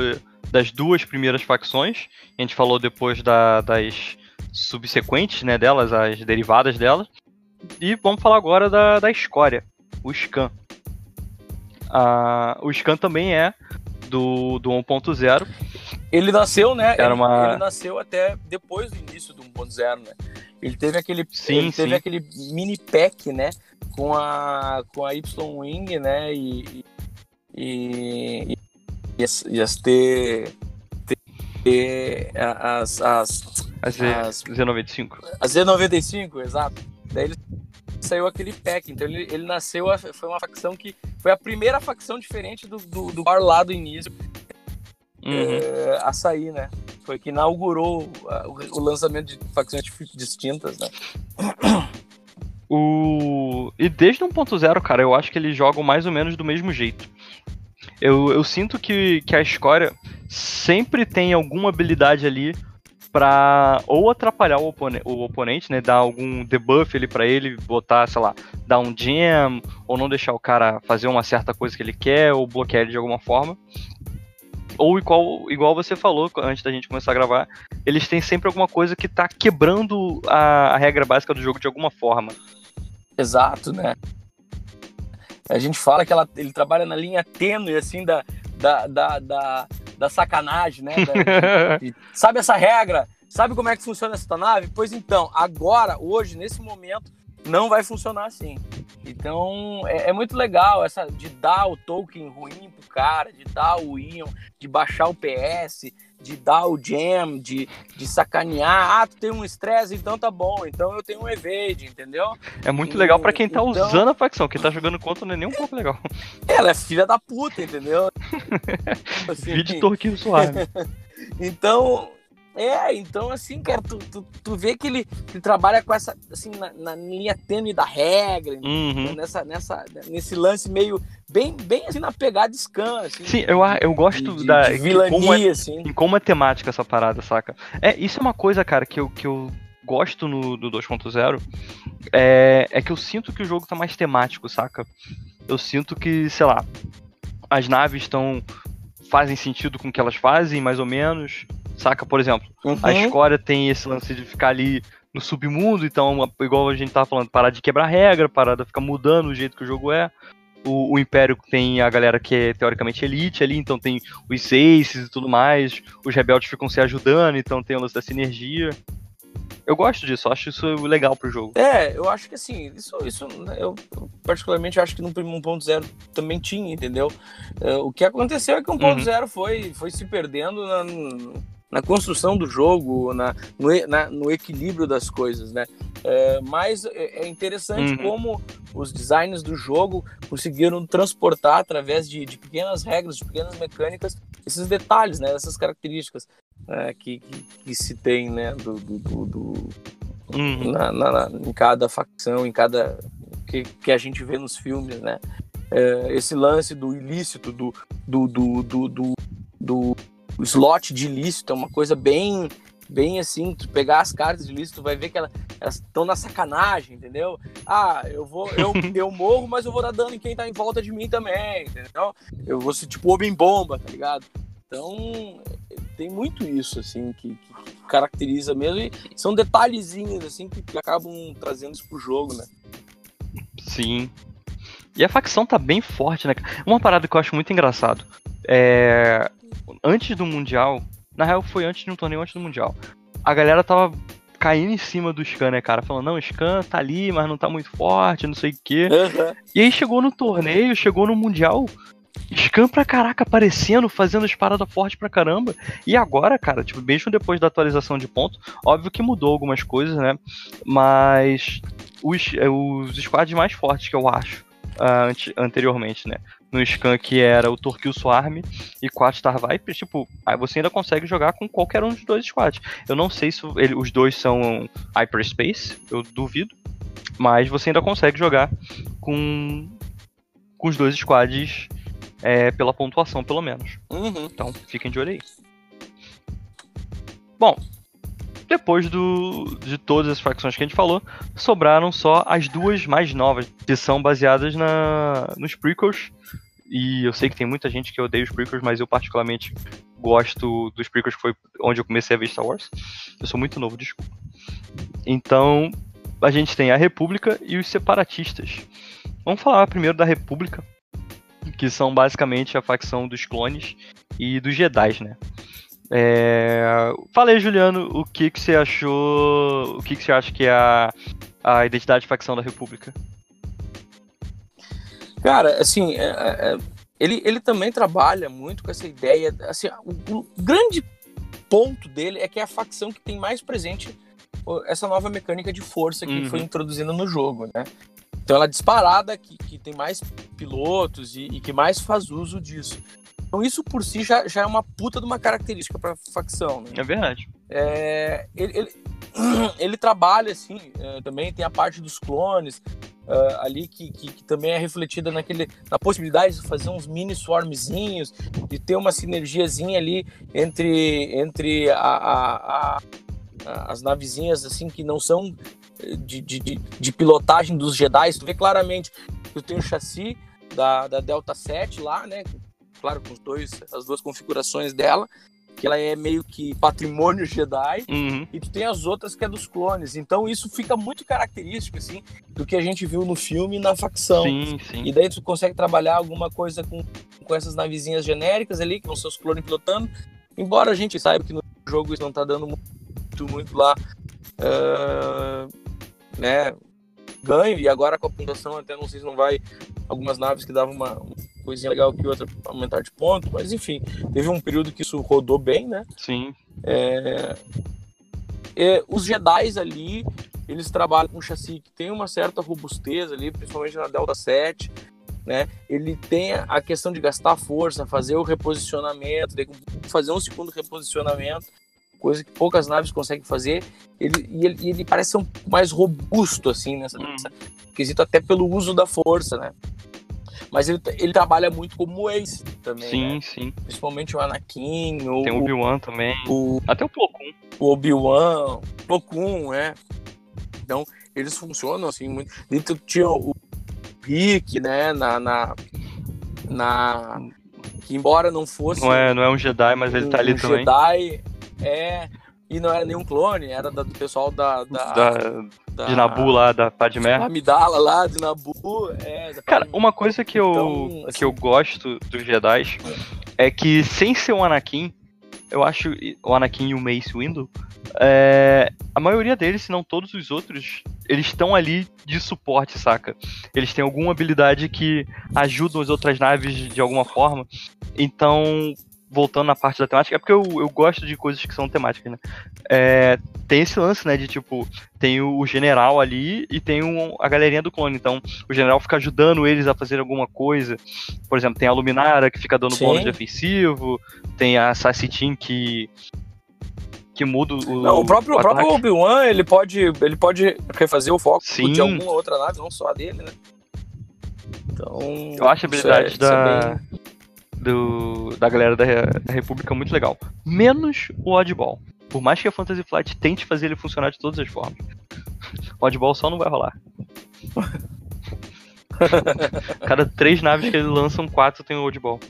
das duas primeiras facções. A gente falou depois da, das subsequentes, né, delas, as derivadas delas. E vamos falar agora da, da escória, o Scan. Ah, o Scan também é do, do 1.0. Ele nasceu, né? Era uma... Ele nasceu até depois do início do 1.0, né? Ele teve aquele, sim, ele teve sim. aquele mini pack, né? Com a, com a Y-Wing, né? E, e, e, as, e as T, T, as, as, as, as Z95. A Z95, exato. Daí ele saiu aquele pack, então ele, ele nasceu, foi uma facção que foi a primeira facção diferente do, do, do bar lá do início uhum. é, a sair, né? Foi que inaugurou o, o lançamento de facções distintas, né? O... E desde 1.0, cara, eu acho que eles jogam mais ou menos do mesmo jeito. Eu, eu sinto que, que a escória sempre tem alguma habilidade ali pra ou atrapalhar o, opone o oponente, né? Dar algum debuff ali para ele, botar, sei lá, dar um jam, ou não deixar o cara fazer uma certa coisa que ele quer, ou bloquear ele de alguma forma. Ou igual, igual você falou antes da gente começar a gravar, eles têm sempre alguma coisa que tá quebrando a, a regra básica do jogo de alguma forma. Exato, né? A gente fala que ela, ele trabalha na linha tênue, assim, da, da, da, da, da sacanagem, né? Da, de, sabe essa regra? Sabe como é que funciona essa nave? Pois então, agora, hoje, nesse momento, não vai funcionar assim. Então, é, é, muito legal essa de dar o token ruim pro cara, de dar o Ion, de baixar o PS, de dar o jam, de, de sacanear. Ah, tu tem um estresse, então tá bom. Então eu tenho um evade, entendeu? É muito legal para quem tá então... usando a facção. Quem tá jogando contra não é nem um pouco legal. Ela é filha da puta, entendeu? assim, Vídeo torquinho suave. então, é, então assim, cara, tu, tu, tu vê que ele, ele trabalha com essa, assim, na, na linha tênue da regra, uhum. nessa, nessa, nesse lance meio, bem, bem assim, na pegada scan, assim. Sim, eu, eu gosto de, da... De vilania, como é, assim. Como é temática essa parada, saca? É, isso é uma coisa, cara, que eu, que eu gosto no do 2.0, é, é que eu sinto que o jogo tá mais temático, saca? Eu sinto que, sei lá, as naves estão fazem sentido com o que elas fazem, mais ou menos. Saca? Por exemplo, uhum. a escória tem esse lance de ficar ali no submundo, então, igual a gente tava falando, parar de quebrar regra, parar de ficar mudando o jeito que o jogo é. O, o, Império tem a galera que é teoricamente elite ali, então tem os Aces e tudo mais. Os rebeldes ficam se ajudando, então tem o lance da sinergia. Eu gosto disso, acho isso legal pro jogo. É, eu acho que assim, isso, isso eu particularmente acho que no 1.0 também tinha, entendeu? É, o que aconteceu é que o 1.0 uhum. foi, foi se perdendo na, na construção do jogo, na, no, na, no equilíbrio das coisas, né? É, mas é, é interessante uhum. como os designers do jogo conseguiram transportar através de, de, pequenas regras, de pequenas mecânicas, esses detalhes, né? Essas características é, que, que, que, se tem, né? Do, do, do, do uhum. na, na, em cada facção, em cada que, que a gente vê nos filmes, né? É, esse lance do ilícito, do, do, do, do, do, slot de ilícito é uma coisa bem bem assim, tu pegar as cartas de ilícito, tu vai ver que elas estão na sacanagem, entendeu? Ah, eu vou, eu, eu morro, mas eu vou dar dano em quem tá em volta de mim também, entendeu? Eu vou ser tipo homem bomba, tá ligado? Então, tem muito isso, assim, que, que caracteriza mesmo, e são detalhezinhos, assim, que, que acabam trazendo isso pro jogo, né? Sim. E a facção tá bem forte, né? Uma parada que eu acho muito engraçado. É antes do Mundial, na real foi antes de um torneio antes do Mundial, a galera tava caindo em cima do Scan, né, cara? Falando, não, o Scan tá ali, mas não tá muito forte, não sei o quê. Uhum. E aí chegou no torneio, chegou no Mundial, Scan pra caraca aparecendo, fazendo as paradas fortes pra caramba. E agora, cara, tipo, mesmo depois da atualização de ponto, óbvio que mudou algumas coisas, né? Mas os, os squads mais fortes que eu acho uh, anteriormente, né? No Scan que era o Torquil Swarm e 4 Star Viper, tipo, aí você ainda consegue jogar com qualquer um dos dois squads. Eu não sei se ele, os dois são Hyperspace, eu duvido, mas você ainda consegue jogar com, com os dois squads é, pela pontuação, pelo menos. Uhum. Então, fiquem de olho aí. Bom, depois do, de todas as facções que a gente falou, sobraram só as duas mais novas, que são baseadas na, nos prequels. E eu sei que tem muita gente que odeia os prequels, mas eu particularmente gosto dos prequels, que foi onde eu comecei a ver Star Wars. Eu sou muito novo, desculpa. Então, a gente tem a República e os Separatistas. Vamos falar primeiro da República, que são basicamente a facção dos clones e dos Jedi, né? É... Fala aí, Juliano, o que, que você achou. O que, que você acha que é a, a identidade de facção da República? Cara, assim, é, é, é, ele, ele também trabalha muito com essa ideia. Assim, o, o, grande ponto dele é que é a facção que tem mais presente essa nova mecânica de força que uhum. foi introduzida no jogo, né? Então ela é disparada que, que tem mais pilotos e, e que mais faz uso disso. Então isso por si já, já é uma puta de uma característica para facção. Né? É verdade. É, ele, ele, ele, trabalha assim, é, também tem a parte dos clones. uh, ali que, que, que, também é refletida naquele, na possibilidade de fazer uns mini swarmzinhos, de ter uma sinergiazinha ali entre, entre a, a, a, as navezinhas assim que não são de, de, de, de pilotagem dos Jedi. Tu vê claramente que eu tenho o chassi da, da Delta 7 lá, né? Claro, com os dois, as duas configurações dela que ela é meio que patrimônio Jedi, uhum. e tu tem as outras que é dos clones. Então isso fica muito característico, assim, do que a gente viu no filme na facção. Sim, sim. E daí tu consegue trabalhar alguma coisa com, com essas navezinhas genéricas ali, que vão ser os clones pilotando. Embora a gente saiba que no jogo isso não tá dando muito, muito lá, uh, né, ganho, e agora com a pontuação até não sei se não vai, algumas naves que davam uma coisinha legal que outra aumentar de ponto, mas enfim, teve um período que isso rodou bem, né? Sim. É... É, os Jedi ali, eles trabalham com um chassi que tem uma certa robustez ali, principalmente na Delta 7, né? Ele tem a questão de gastar força, fazer o reposicionamento, fazer um segundo reposicionamento, coisa que poucas naves conseguem fazer. Ele, e ele, ele parece ser um mais robusto, assim, nessa, hum. nessa quesito, até pelo uso da força, né? Mas ele, ele trabalha muito como Ace também. Sim, né? sim. Principalmente o Anakin. O, Tem o Obi-Wan também. O, Até o Plo Koon. O Obi-Wan, Plo Koon, é. Então, eles funcionam assim muito. Dentro tinha o Rick, né? Na. na, na que embora não fosse. Não é, não é um Jedi, mas ele tá ali um também. Jedi, é. E não era nenhum clone, era do pessoal da. da, da, da de Nabu lá, da Padmé. Da Amidala lá, de Nabu. É, Cara, uma coisa que eu, então, assim... que eu gosto dos Jedi é que, sem ser o Anakin, eu acho o Anakin e o Mace Windu, é, a maioria deles, se não todos os outros, eles estão ali de suporte, saca? Eles têm alguma habilidade que ajudam as outras naves de alguma forma. Então, voltando na parte da temática, é porque eu, eu gosto de coisas que são temáticas, né? É, tem esse lance, né, de tipo, tem o general ali e tem um, a galerinha do clone. Então, o general fica ajudando eles a fazer alguma coisa. Por exemplo, tem a Luminara que fica dando Sim. bônus defensivo, tem a Sassy Team que que muda o. Não, o próprio, o próprio Obi-Wan, ele pode, ele pode refazer o foco Sim. de alguma outra nave, não só a dele, né? Então. Eu acho a habilidade é, da. É bem do, da galera da, da República muito legal. Menos o Oddball. Por mais que a Fantasy Flight tente fazer ele funcionar de todas as formas. O Oddball só não vai rolar. Cada três naves que eles lançam, quatro tem o Oddball.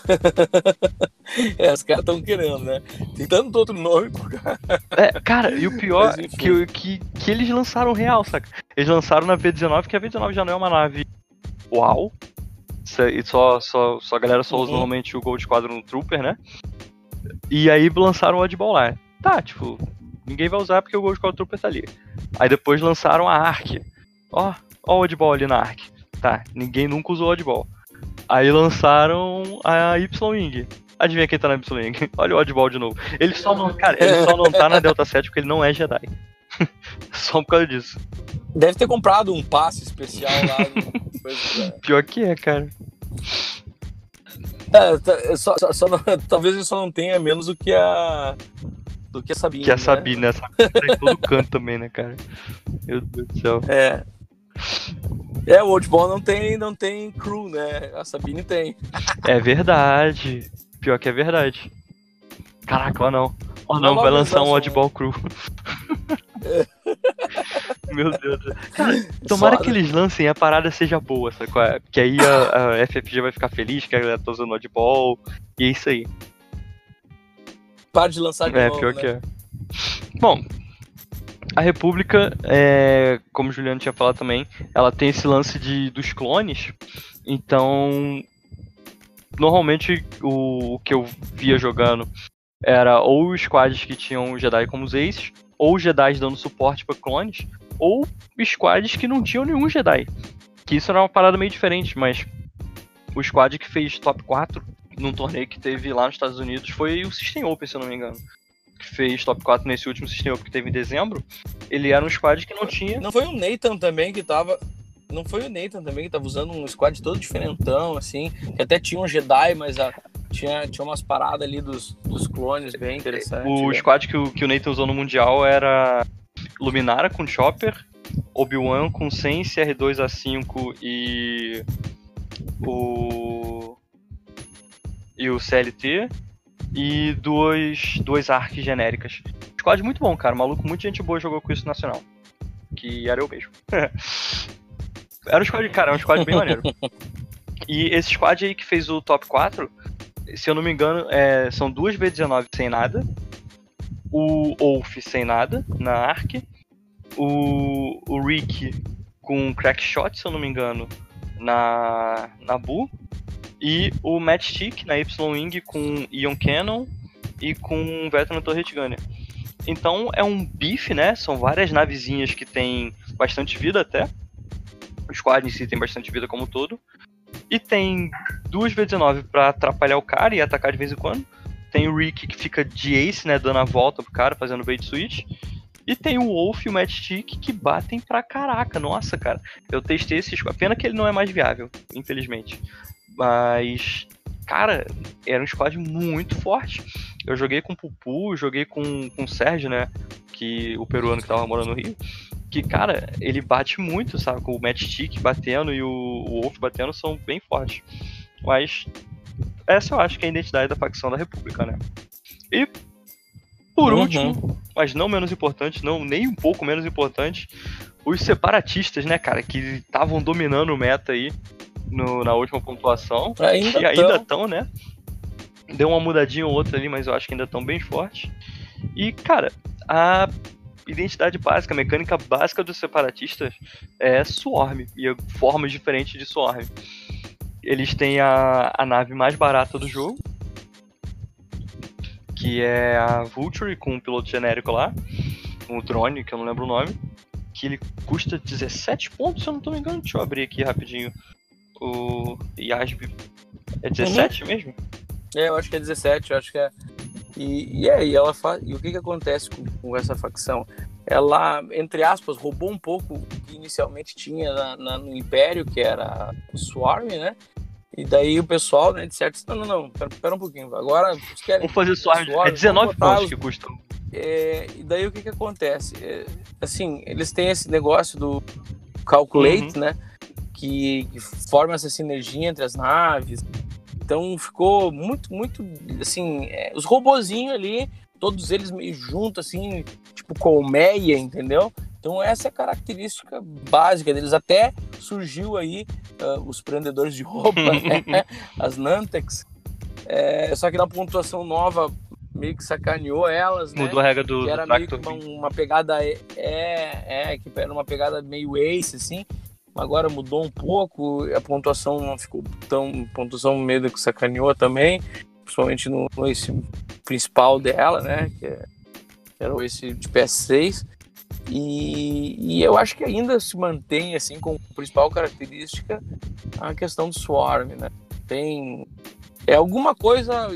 é, os caras estão querendo, né? Tem tanto outro nome pro cara. É, cara, e o pior é que, que, que eles lançaram real, saca? Eles lançaram na V19, que a V19 já não é uma nave uau, e só, só, só a galera só usa uhum. normalmente o Gold Squadron Trooper, né? E aí lançaram o Oddball lá. Tá, tipo, ninguém vai usar porque o Gold Squadron Trooper tá ali. Aí depois lançaram a Ark. Ó, ó o Oddball ali na Ark. Tá, ninguém nunca usou o Oddball. Aí lançaram a Y-Wing. Adivinha quem tá na Y-Wing? Olha o Oddball de novo. Ele só não, cara, ele só não tá na Delta 7 porque ele não é Jedi. só por causa disso. Deve ter comprado um passe especial lá. Pior que é, cara. É, tá, é, só, só, só não, talvez ele só não tenha menos do que a. Do que a Sabine. Que a né? Sabine, né? A Sabine tá em todo canto também, né, cara? Meu Deus do céu. É. É, o Oldball não tem, não tem crew, né? A Sabine tem. É verdade. Pior que é verdade. Caraca, ó não. Ó não, vai lançar um Oddball Crew. É. Meu Deus. Cara, tomara Foda. que eles lancem e a parada seja boa, sabe? Que aí a, a FFG vai ficar feliz que a galera tá usando oddball. E é isso aí. Para de lançar de é, novo, pior né? que é. Bom, a República, é, como o Juliano tinha falado também, ela tem esse lance de, dos clones. Então, normalmente o, o que eu via jogando era ou os squads que tinham Jedi como os aces, ou Jedi dando suporte para clones, ou squads que não tinham nenhum Jedi. Que isso era uma parada meio diferente, mas o squad que fez top 4 num torneio que teve lá nos Estados Unidos foi o System Open, se eu não me engano. Que fez top 4 nesse último System Open que teve em dezembro. Ele era um squad que não tinha. Não foi o Nathan também que tava. Não foi o Nathan também que tava usando um squad todo diferentão, assim, que até tinha um Jedi, mas a, tinha, tinha umas paradas ali dos, dos clones bem interessantes. O né? squad que o, que o Nathan usou no Mundial era Luminara com Chopper, Obi-Wan com Sense, R2A5 e o e o CLT e duas, duas arcs genéricas. Squad muito bom, cara. Maluco, muita gente boa jogou com isso nacional. Que era eu mesmo. era um squad, cara, era um squad bem maneiro. E esse squad aí que fez o top 4, se eu não me engano, é, são duas B19 sem nada. O Wolf sem nada na Ark. O, o Rick com crack shot, se eu não me engano, na, na Bu. E o Matchstick na Y-Wing com Ion Cannon e com Veteran Turret Gunner. Então é um bife, né? São várias navezinhas que tem bastante vida até. O squad em si tem bastante vida como todo. E tem duas V19 para atrapalhar o cara e atacar de vez em quando. Tem o Rick que fica de ace, né? Dando a volta pro cara, fazendo bait switch. E tem o Wolf e o Matchstick que batem pra caraca. Nossa, cara. Eu testei esse squad. Pena que ele não é mais viável, infelizmente. Mas, cara, era um squad muito forte. Eu joguei com o Pupu, joguei com, com o Sérgio, né? Que, o peruano que tava morando no Rio. Que, cara, ele bate muito, sabe? Com o Matchstick batendo e o, o Wolf batendo são bem fortes. Mas essa eu acho que é a identidade da facção da República, né? E por uhum. último, mas não menos importante, não nem um pouco menos importante, os separatistas, né, cara, que estavam dominando o meta aí no, na última pontuação. Ainda e ainda estão, né? Deu uma mudadinha ou outra ali, mas eu acho que ainda estão bem fortes. E, cara, a identidade básica, a mecânica básica dos separatistas é Swarm e formas diferentes de Swarm. Eles têm a, a nave mais barata do jogo, que é a Vulture com um piloto genérico lá, um drone, que eu não lembro o nome, que ele custa 17 pontos, se eu não tô me engano. Deixa eu abrir aqui rapidinho o Yasb. É 17 uhum. mesmo? É, eu acho que é 17, eu acho que é. E, e aí, ela faz. E o que, que acontece com, com, essa facção? Ela, entre aspas, roubou um pouco o que inicialmente tinha na, na, no Império, que era o Swarm, né? E daí o pessoal, né, de certo, não, não, não, pera, pera um pouquinho. Agora, vocês querem. Vamos fazer Swarm, Swarm é 19 pontos que custam. É, e daí o que, que acontece? É, assim, eles têm esse negócio do calculate, uhum. né? que, que forma essa sinergia entre as naves. Então ficou muito, muito assim, é, os robozinhos ali, todos eles meio juntos, assim, tipo colmeia, entendeu? Então essa é a característica básica deles. Até surgiu aí uh, os prendedores de roupa, né? as Nantex. É, só que na pontuação nova meio que sacaneou elas, né? Mudou a regra do, que era do meio que uma, uma, pegada é, é, que era uma pegada meio ace assim agora mudou um pouco, a pontuação não ficou tão. pontuação meio que sacaneou também, principalmente no, no esse principal dela, né? Que, é, que era esse de PS6. E, e, eu acho que ainda se mantém assim como principal característica a questão do swarm, né? Tem é alguma coisa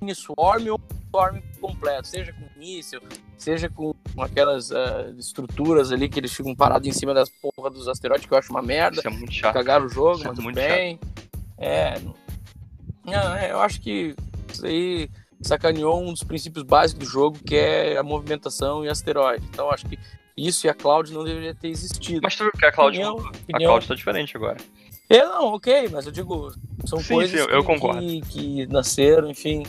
em swarm ou swarm completo, seja com míssil, seja com aquelas uh, estruturas ali que eles ficam parados em cima das porra dos asteroides, que eu acho uma merda. Isso é muito chato. Cagaram o jogo, isso é mas é muito bem. Chato. É, não, é, eu acho que isso aí sacaneou um dos princípios básicos do jogo, que é a movimentação e asteroide. Então acho que isso e a Cloud não deveria ter existido. Mas tu viu que a Cloud, opinião, a Cloud tá diferente agora. É, não, ok, mas eu digo, são sim, coisas sim, eu, eu que, que, que, nasceram, enfim.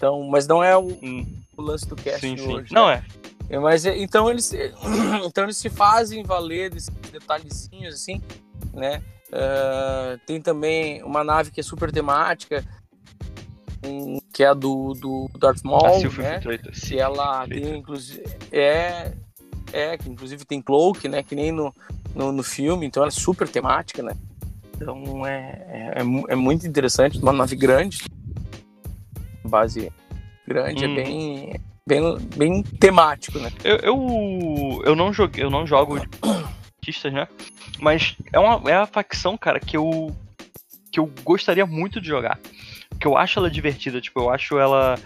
Então, mas não é o, hum. o lance do cast sim, sim. hoje. Não né? é. Mas então eles, então eles se fazem valer desses detalhezinhos assim, né? Uh, tem também uma nave que é super temática, um, que é a do, do Darth Maul, a né? Que ela tem inclusive é é que inclusive tem cloak, né? Que nem no, no, no filme, então ela é super temática, né? Então é, é, é muito interessante, uma nave grande, base grande, hum. é bem, bem, bem temático, né? Eu, eu, eu não joguei, eu não jogo artistas, né? Mas é uma, é uma facção, cara, que eu que eu gostaria muito de jogar. Que eu acho ela divertida, tipo, eu acho ela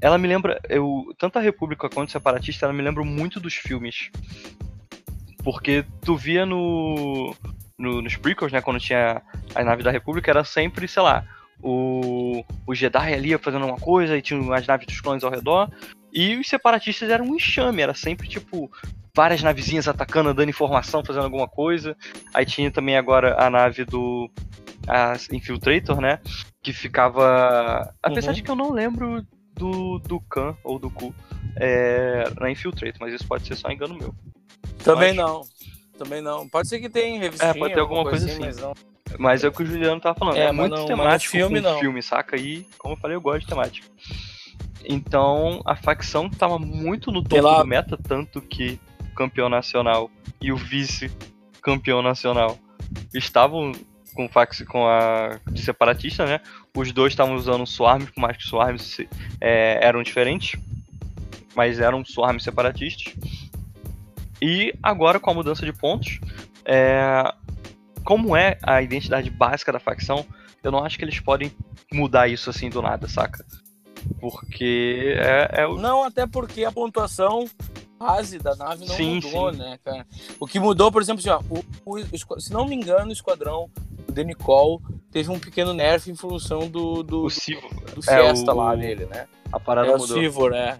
ela me lembra, eu tanto a República quanto o Separatista, ela me lembra muito dos filmes. Porque tu via no no, nos prequels, né, quando tinha a nave da República, era sempre, sei lá, o, o Jedi ali fazendo uma coisa e tinha as naves dos clones ao redor. E os separatistas eram um enxame, era sempre tipo várias navezinhas atacando, dando informação, fazendo alguma coisa. Aí tinha também agora a nave do a Infiltrator, né? Que ficava. Apesar Uhum. de que eu não lembro do, do Khan ou do Ku é, na Infiltrator, mas isso pode ser só engano meu. Também Acho. não. Também não. Pode ser que tenha revistinha. É, pode ter alguma coisa assim. mas não. Mas é o que o Juliano tava falando. É, É, muito não- temático filme, com não. filme, saca? E, como eu falei, eu gosto de temática. Então, a facção tava muito no topo Pela- do meta, tanto que o campeão nacional e o vice-campeão nacional estavam com fax com a de separatista, né? Os dois estavam usando Swarm, por mais que Swarm é, eram diferentes, mas eram Swarm separatistas. E agora com a mudança de pontos, é, como é a identidade básica da facção, eu não acho que eles podem mudar isso assim do nada, saca? Porque é, é o. Não, até porque a pontuação base da nave não Sim, mudou, sim. né, cara? O que mudou, por exemplo, assim, ó, o, o- se não me engano, o esquadrão do Denicol teve um pequeno nerf em função do, do, O Civo, do é, Fiesta o- lá dele, né? a parada É o mudou. Civor, é.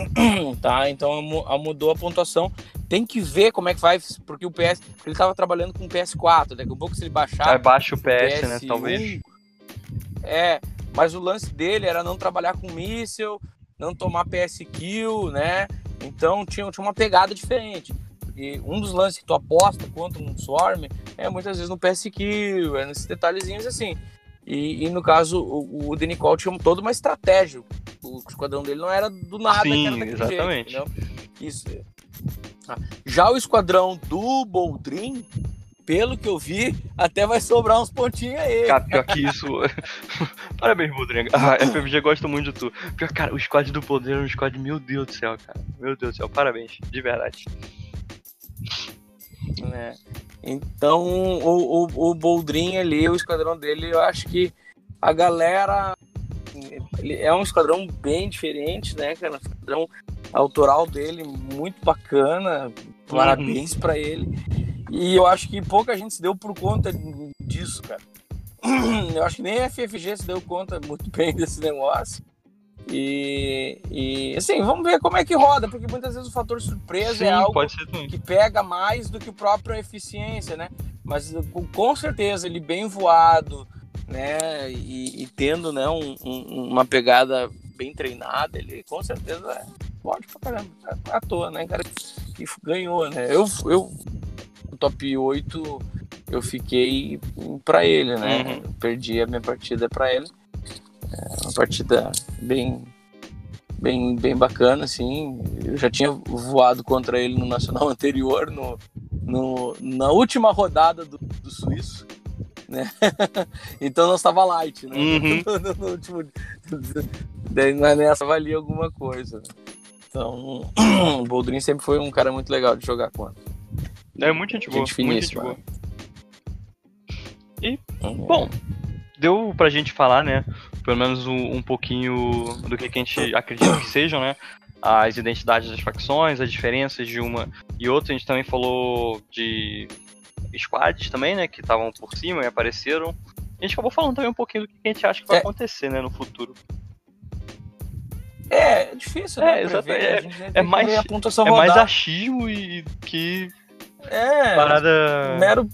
tá, então a mu- a mudou a pontuação. Tem que ver como é que vai, porque o PS, porque ele tava trabalhando com o PS4, daqui a pouco se ele baixar Aí baixa o PS, né? PS1, Talvez. É, mas o lance dele era não trabalhar com míssil, não tomar PS kill, né? Então tinha, tinha uma pegada diferente. E um dos lances que tu aposta contra um Swarm é muitas vezes no PS kill, é nesses detalhezinhos assim. E, e no caso, o, o Denicol tinha toda uma estratégia. O esquadrão dele não era do nada, Sim, exatamente. jeito? Isso. Ah, Já o esquadrão do Boldrin, pelo que eu vi, até vai sobrar uns pontinhos aí. Cara, pior que isso. Parabéns, Bodrinha. A FMG gosta muito de tu. Pior, cara, o squad do poder é um squad, meu Deus do céu, cara. Meu Deus do céu, parabéns, de verdade. né? Então, o, o, o Boldrin ali, o esquadrão dele, eu acho que a galera. Ele é um esquadrão bem diferente, né, cara? Um esquadrão autoral dele, muito bacana. Parabéns pra ele. E eu acho que pouca gente se deu por conta disso, cara. Eu acho que nem a FFG se deu conta muito bem desse negócio. E, e assim, vamos ver como é que roda, porque muitas vezes o fator surpresa Sim, é algo que pega mais do que a própria eficiência, né? Mas com- certeza ele bem voado, né? E, e tendo né, um- um- uma pegada bem treinada, ele com certeza é forte pra caramba. À toa, né, cara? Que ganhou, né? Eu, eu no top 8 eu fiquei pra ele, né? Uhum. Perdi a minha partida pra ele. É uma partida bem bem, bem bacana, assim. Eu já tinha voado contra ele no Nacional anterior, no, no, na última rodada do, do Suíço, né? então não estava light, né? Uhum. No, no último. Daí nessa valia alguma coisa. né? Então, o Boldrin sempre foi um cara muito legal de jogar contra. É muito gente boa, Gente muito gente finíssima. boa. Uhum. Bom, deu pra gente falar, né? Pelo menos um, um pouquinho do que, que a gente acredita que sejam, né? As identidades das facções, as diferenças de uma e outra. A gente também falou de squads também, né? Que estavam por cima e apareceram. A gente acabou falando também um pouquinho do que a gente acha que vai É. acontecer, né? No futuro. É, é difícil, É, né? é- a gente tem que mais- É mais achismo e que É, parada. mero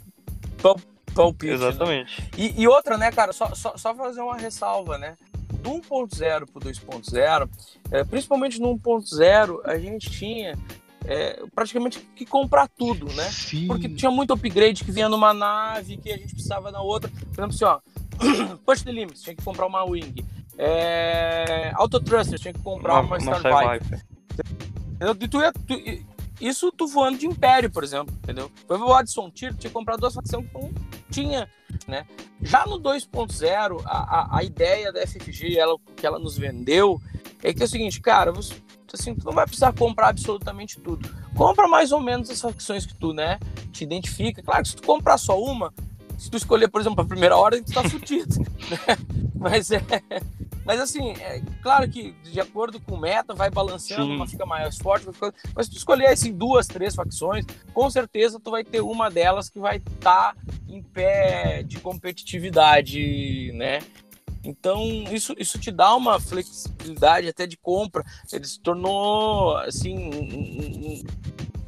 pal- palpite. né? Exatamente. E, e outra, né, cara, só, só, só fazer uma ressalva, né? Do 1.0 pro 2.0, é, principalmente no 1.0, a gente tinha é, praticamente que comprar tudo, né? Sim. Porque tinha muito upgrade que vinha numa nave, que a gente precisava na outra. Por exemplo, assim, ó, Push the Limits, tinha que comprar uma Wing. É, Auto Thruster, tinha que comprar uma, Star Viper. Entendeu? E tu ia- tu- isso tu voando de Império, por exemplo, entendeu? Foi o Adson Tiro, tinha que comprar duas facções que não tinha, né? Já no 2.0, a, a, a ideia da FFG, ela, que ela nos vendeu, é que é o seguinte, cara, você, assim, tu não vai precisar comprar absolutamente tudo. Compra mais ou menos as facções que tu, né, te identifica. Claro que se tu comprar só uma, se tu escolher, por exemplo, a primeira ordem, tu tá fudido, né? Mas é... Mas assim, é claro que de acordo com o meta, vai balanceando, Sim. uma fica mais forte, ficando- mas se tu escolher assim, duas, três facções, com certeza tu vai ter uma delas que vai estar em pé de competitividade, né? Então, isso, isso te dá uma flexibilidade até de compra. Ele se tornou, assim, um, um,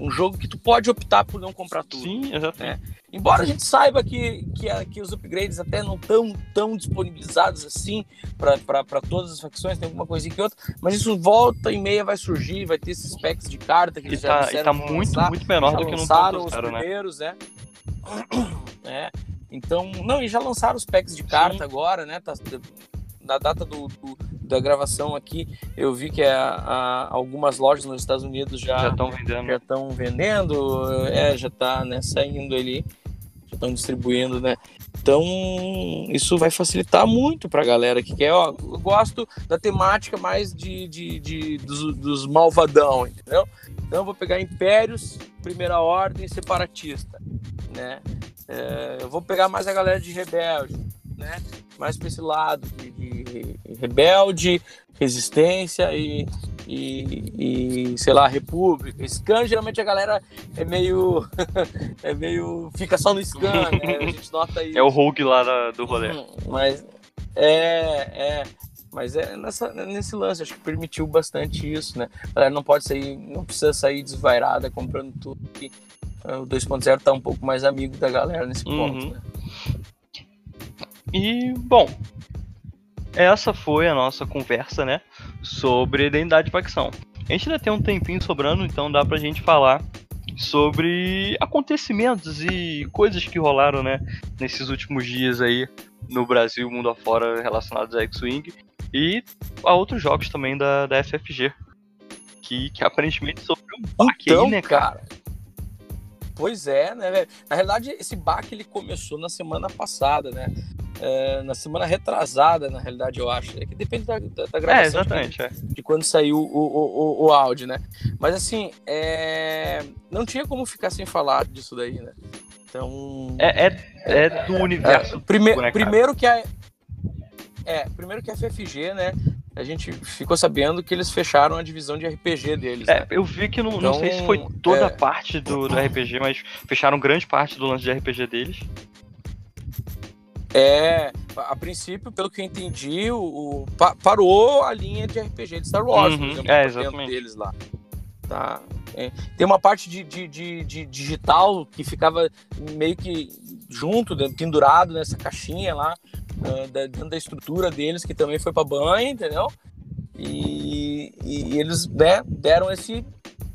um jogo que tu pode optar por não comprar tudo. Sim, exatamente. Né? Embora a gente saiba que, que, que os upgrades até não estão tão disponibilizados assim para todas as facções, tem alguma coisinha que outra, mas isso volta e meia vai surgir, vai ter esses packs de carta que eles já tá, disseram e tá muito, lançar, muito menor do que no lançaram os né? primeiros, né? né? Então, não, e já lançaram os packs de carta Sim. agora, né? Tá, na data do, do, da gravação aqui, eu vi que a, a, algumas lojas nos Estados Unidos já estão vendendo. Já estão vendendo, é, já está né, saindo ali, já estão distribuindo, né? Então, isso vai facilitar muito para a galera que quer. Ó, eu gosto da temática mais de, de, de dos, dos malvadão, entendeu? Então, eu vou pegar Impérios, Primeira Ordem Separatista, né? É, eu vou pegar mais a galera de Rebelde, né? Mais para esse lado de, de, rebelde, resistência e, e, e, sei lá, república. Scan, geralmente a galera é meio. é meio. fica só no scan, né? A gente nota isso. É o rogue lá da, do rolê. Uhum, mas. É, é. Mas é nessa, nesse lance, acho que permitiu bastante isso, né? A galera não pode sair, não precisa sair desvairada comprando tudo. Que, o 2.0 tá um pouco mais amigo da galera nesse ponto, uhum. né? E, bom, essa foi a nossa conversa, né? Sobre identidade de facção. A gente ainda tem um tempinho sobrando, então dá pra gente falar sobre acontecimentos e coisas que rolaram, né? Nesses últimos dias aí no Brasil, mundo afora, relacionados a X-Wing. E a outros jogos também da, da FFG. Que, que aparentemente sofreu um baque então, aí, né, cara? cara Pois é, né, velho? Na realidade, esse baque ele começou na semana passada, né? É, na semana retrasada, na realidade, eu acho. É que depende da, da, da gravação. É, exatamente. De, é. de quando saiu o, o, o, o, áudio, né? Mas assim, é... não tinha como ficar sem falar disso daí, né? Então. É, é, é do universo. É, prime, né, primeiro que a. É, primeiro que a FFG, né? a gente ficou sabendo que eles fecharam a divisão de RPG deles. É, né? eu vi que não, então, não sei se foi toda é... parte do, do RPG, mas fecharam grande parte do lance de RPG deles. É, a princípio, pelo que eu entendi, o, o parou a linha de RPG de Star Wars, uhum, exemplo, é, exatamente. deles lá. Tá? É, tem uma parte de, de, de, de, digital que ficava meio que junto, pendurado nessa caixinha lá, uh, dentro da estrutura deles, que também foi para banho, entendeu? E, e eles né, deram esse.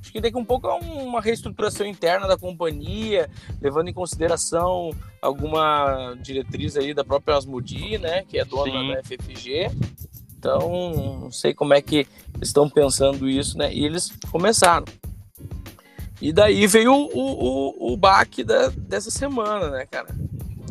Acho que daqui um pouco é uma reestruturação interna da companhia, levando em consideração alguma diretriz aí da própria Asmodi, né, que é dona Sim. da FFG. Então, não sei como é que estão pensando isso, né? E eles começaram. E daí veio o, o, o baque da, dessa semana, né, cara?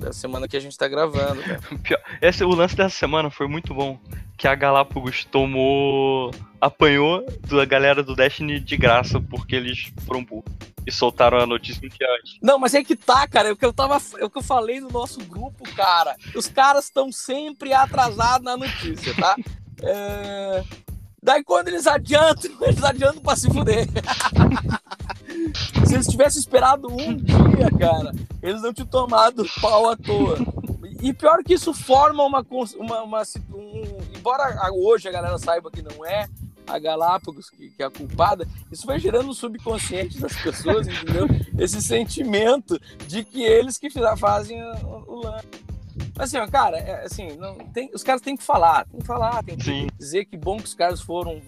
Da semana que a gente tá gravando. Esse, o lance dessa semana foi muito bom. Que a Galápagos tomou. apanhou da galera do Destiny de graça, porque eles foram burros. E soltaram a notícia que antes. Não, mas é que tá, cara. É o que eu tava. É o que eu falei no nosso grupo, cara. Os caras estão sempre atrasados na notícia, tá? É... Daí quando eles adiantam, eles adiantam pra se fuder. se eles tivessem esperado um dia, cara, eles não tinham tomado pau à toa. E pior que isso forma uma. uma, uma um, embora hoje a galera saiba que não é a Galápagos que, que, é a culpada, isso vai gerando no subconsciente das pessoas, entendeu? Esse sentimento de que eles que fazem o, lance. Assim, cara, é, assim, não, tem, os caras têm que falar, tem que falar, tem que Sim. dizer que bom que os caras foram,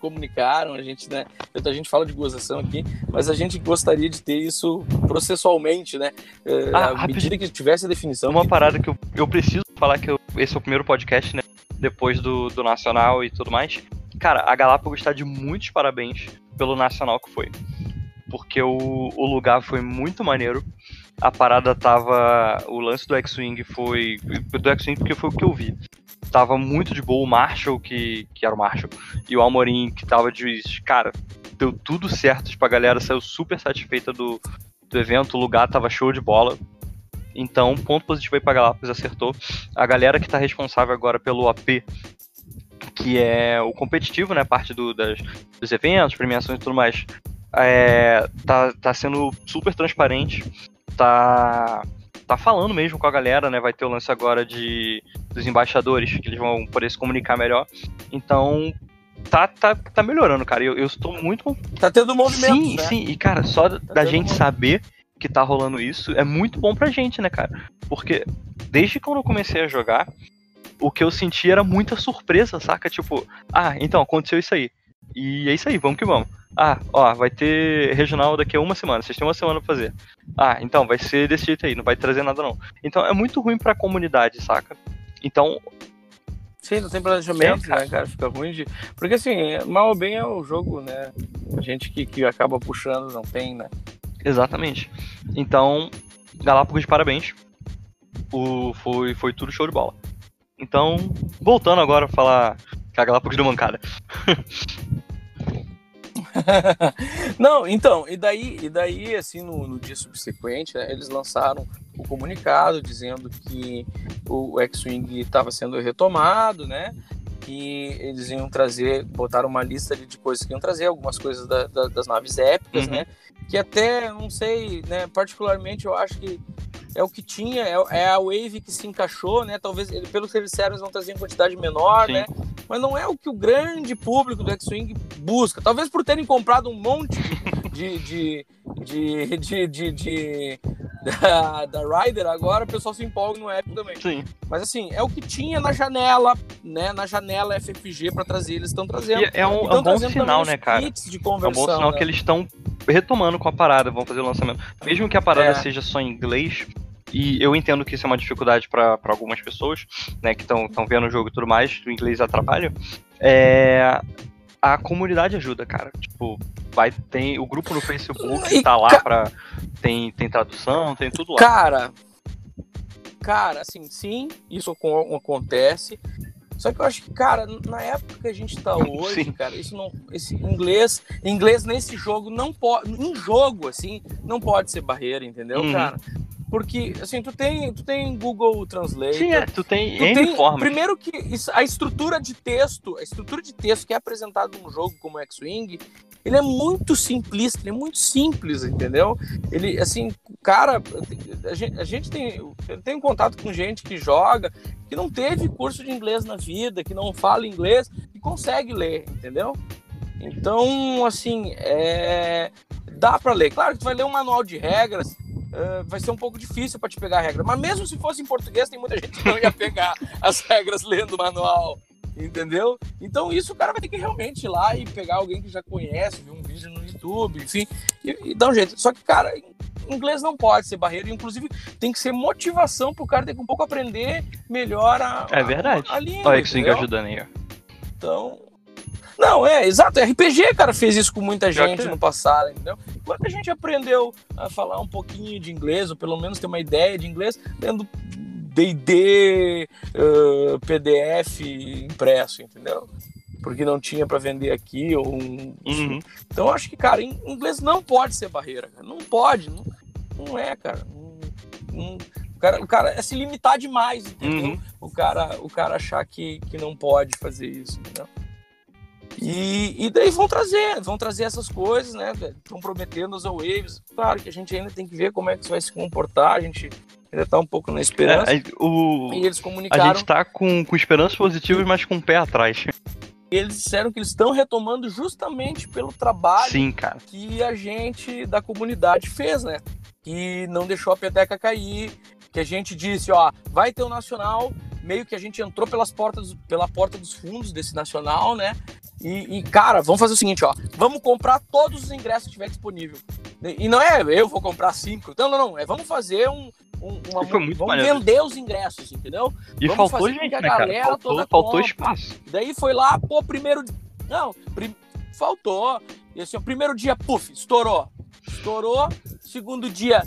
comunicaram, a gente, né, a gente fala de gozação aqui, mas a gente gostaria de ter isso processualmente, né, é, ah, à medida que tivesse a definição. Uma que... parada que eu, eu preciso falar que eu, esse é o primeiro podcast, né, depois do, do Nacional e tudo mais, cara, a Galápagos está de muitos parabéns pelo Nacional que foi, porque o, o lugar foi muito maneiro, a parada tava. O lance do X-Wing foi. Do X-Wing porque foi o que eu vi. Tava muito de boa o Marshall, que, que era o Marshall, e o Almorim, que tava de. Cara, deu tudo certo. Tipo, a galera saiu super satisfeita do, do evento, o lugar tava show de bola. Então, ponto positivo aí pra Galápagos, acertou. A galera que tá responsável agora pelo AP, que é o competitivo, né? Parte do, das, dos eventos, premiações e tudo mais, é, tá, tá sendo super transparente tá tá falando mesmo com a galera, né? Vai ter o lance agora de dos embaixadores, que eles vão poder se comunicar melhor. Então, tá, tá, tá melhorando, cara. Eu, eu estou muito. Tá tendo movimento. Sim, né? sim. E, cara, só Tá da gente movimento. saber que tá rolando isso é muito bom pra gente, né, cara? Porque desde quando eu comecei a jogar, o que eu senti era muita surpresa, saca? Tipo, ah, então aconteceu isso aí. E é isso aí, vamos que vamos. Ah, ó, vai ter regional daqui a uma semana, vocês têm uma semana pra fazer. Ah, então vai ser desse jeito aí, não vai trazer nada não. Então é muito ruim pra comunidade, saca? Então, Sim, não tem planejamento, É, cara. né, cara? Fica ruim de. Porque assim, mal ou bem é o jogo, né? A gente que, que acaba puxando não tem, né? exatamente. Então, Galápagos de parabéns. O, foi, foi tudo show de bola. Então, voltando agora a falar que a Galápagos deu mancada. Não, então, e daí, e daí assim, no, no dia subsequente, né, eles lançaram o comunicado dizendo que o X-Wing estava sendo retomado, né? Que eles iam trazer, botaram uma lista de, coisas que iam trazer, algumas coisas da- da- das naves épicas, Uhum. né? Que até, não sei, né? Particularmente eu acho que é o que tinha, é, é a Wave que se encaixou, né? Talvez, pelo que eles disseram, eles vão trazer em quantidade menor, Sim. né? Mas não é o que o grande público do X-Wing busca. Talvez por terem comprado um monte de. de, de, de, de, de- da, da Ryder, agora o pessoal se empolga no Epic também. Sim. Mas assim, é o que tinha na janela, né? Na janela FFG para trazer, eles estão trazendo. E é um, é um bom sinal, né, cara? de É um bom sinal né? que eles estão retomando com a parada, vão fazer o lançamento. Mesmo que a parada É. seja só em inglês, e eu entendo que isso é uma dificuldade para algumas pessoas, né, que estão vendo o jogo e tudo mais, o inglês atrapalha. É, a comunidade ajuda, cara. Tipo, vai tem o grupo no Facebook E, tá lá ca- para tem tem tradução, tem tudo lá. Cara, cara, assim, sim, isso acon- acontece. Só que eu acho que, cara, na época que a gente tá hoje, Sim. cara, isso não. Esse inglês, inglês nesse jogo não pode. Em jogo, assim, não pode ser barreira, entendeu, Uhum. cara? Porque, assim, tu tem, tu tem Google Translate. Sim, é, tu tem Tu N tem, formas. primeiro que a estrutura de texto, a estrutura de texto que é apresentado num jogo como X-Wing, ele é muito simplista, ele é muito simples, entendeu? Ele, assim, cara, a gente, a gente tem, eu tenho contato com gente que joga, que não teve curso de inglês na vida, que não fala inglês e consegue ler, entendeu? Então, assim, é, dá para ler. Claro que tu vai ler um manual de regras, eh, vai ser um pouco difícil para te pegar a regra. Mas mesmo se fosse em português, tem muita gente que não ia pegar as regras lendo o manual. Entendeu? Então isso o cara vai ter que realmente ir lá e pegar alguém que já conhece, ver um vídeo no YouTube, enfim, e, e dar um jeito. Só que, cara, inglês não pode ser barreira, inclusive tem que ser motivação pro cara ter que um pouco aprender melhor a, É verdade. a, a língua. Olha que entendeu? ajudando aí, ó. Então. Não, é, exato. RPG, cara, fez isso com muita gente é. no passado, entendeu? Quando a gente aprendeu a falar um pouquinho de inglês, ou pelo menos ter uma ideia de inglês, lendo DD, uh, PDF impresso, entendeu? Porque não tinha para vender aqui, ou um. Uhum. Então eu acho que, cara, in- inglês não pode ser barreira, cara. Não pode, não, não é, cara. Não- o, cara o cara é se limitar demais, entendeu? Uhum. o cara, o cara achar que, que não pode fazer isso, entendeu? E, e daí vão trazer, vão trazer essas coisas, né? Estão prometendo as waves. Claro que a gente ainda tem que ver como é que isso vai se comportar, a gente ainda tá um pouco na esperança. É, o, E eles a comunicaram, gente tá com, com esperanças positivas, mas com o pé atrás. eles disseram que eles estão retomando justamente pelo trabalho Sim, cara. que a gente da comunidade fez, né? Que não deixou a peteca cair, que a gente disse, ó, vai ter o nacional, meio que a gente entrou pelas portas, pela porta dos fundos desse nacional, né? E, e, cara, vamos fazer o seguinte, ó, vamos comprar todos os ingressos que tiver disponível. E não é eu vou comprar cinco, não, não, não, é vamos fazer um, um uma, foi muito vamos maneiro. vender os ingressos, entendeu? E Vamos faltou gente, né, cara? galera Faltou, toda faltou espaço. Daí foi lá, pô, primeiro. Não, prim- faltou. E assim, o primeiro dia, puf, estourou. Estourou. Segundo dia,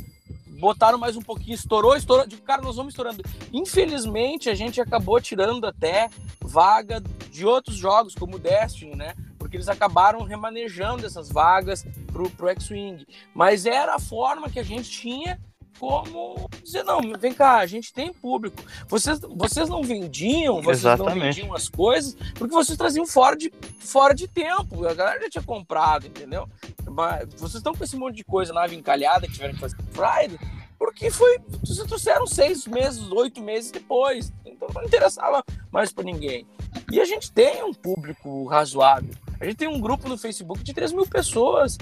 botaram mais um pouquinho, estourou, estourou. Digo, cara, nós vamos estourando. Infelizmente, a gente acabou tirando até vaga de outros jogos, como Destiny, né? Porque eles acabaram remanejando essas vagas pro, pro X-Wing. Mas era a forma que a gente tinha como dizer, não, vem cá, a gente tem público. Vocês, vocês não vendiam, vocês não Exatamente. vendiam as coisas, porque vocês traziam fora de, fora de tempo. A galera já tinha comprado, entendeu? Mas vocês estão com esse monte de coisa, nave encalhada, que tiveram que fazer Friday. Porque foi. trouxeram seis meses, oito meses depois. Então não interessava mais para ninguém. E a gente tem um público razoável. A gente tem um grupo no Facebook de 3 mil pessoas.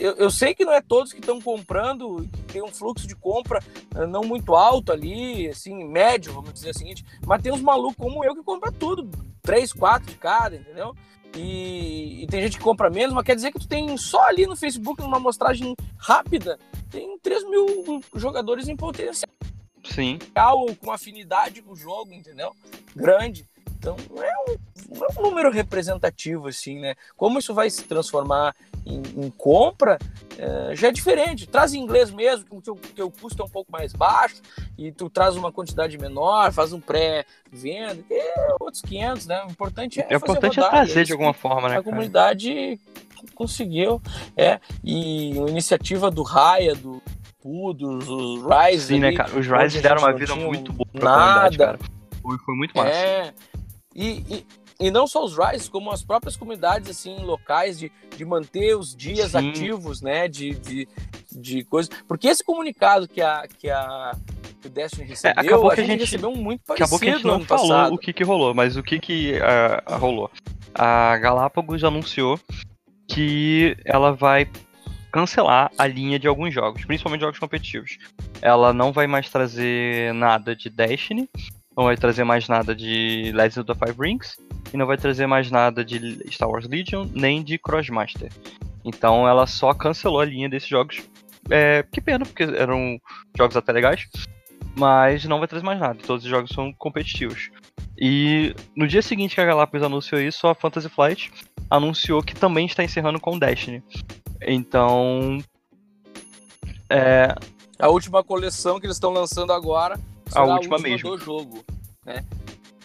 Eu, eu sei que não é todos que estão comprando, que tem um fluxo de compra eh, não muito alto ali, assim, médio, vamos dizer o seguinte, mas tem uns malucos como eu que compra tudo, três, quatro de cada, entendeu? E, e, tem gente que compra menos, mas quer dizer que tu tem só ali no Facebook, numa amostragem rápida, tem 3 mil jogadores em potencial. Sim. Com afinidade com o jogo, entendeu? Grande. Então, não é, um, não é um número representativo, assim, né? Como isso vai se transformar em, em compra, é, já é diferente. Traz em inglês mesmo, que o teu, teu custo é um pouco mais baixo, e tu traz uma quantidade menor, faz um pré-venda, é outros 500, né? O importante é, é, importante rodar, é trazer de alguma forma, né? A cara? comunidade conseguiu, é, e a iniciativa do Raya, do Pudos, os Rise. Sim, né, ali, né, cara? Os Rise deram uma vida muito boa pra nada. comunidade, cara. Foi, foi muito massa. É, e, e, e, não só os Rise, como as próprias comunidades assim locais de, de manter os dias Sim. ativos, né? De, de, de coisas. Porque esse comunicado que a, que a que o Destiny é, recebeu, é, acabou a, que a gente, recebeu um muito parecido Acabou que a gente não falou passado. o que, que rolou, mas o que, que uh, rolou? A Galápagos anunciou que ela vai cancelar a linha de alguns jogos, principalmente jogos competitivos. Ela não vai mais trazer nada de Destiny, não vai trazer mais nada de Legends of the Five Rings e não vai trazer mais nada de Star Wars Legion nem de Crossmaster. Então ela só cancelou a linha desses jogos. É, que pena, porque eram jogos até legais, mas não vai trazer mais nada. Todos os jogos são competitivos. E no dia seguinte que a Galápagos anunciou isso, a Fantasy Flight anunciou que também está encerrando com Destiny. Então. É... A última coleção que eles estão lançando agora a última, a última mesmo. do jogo, né?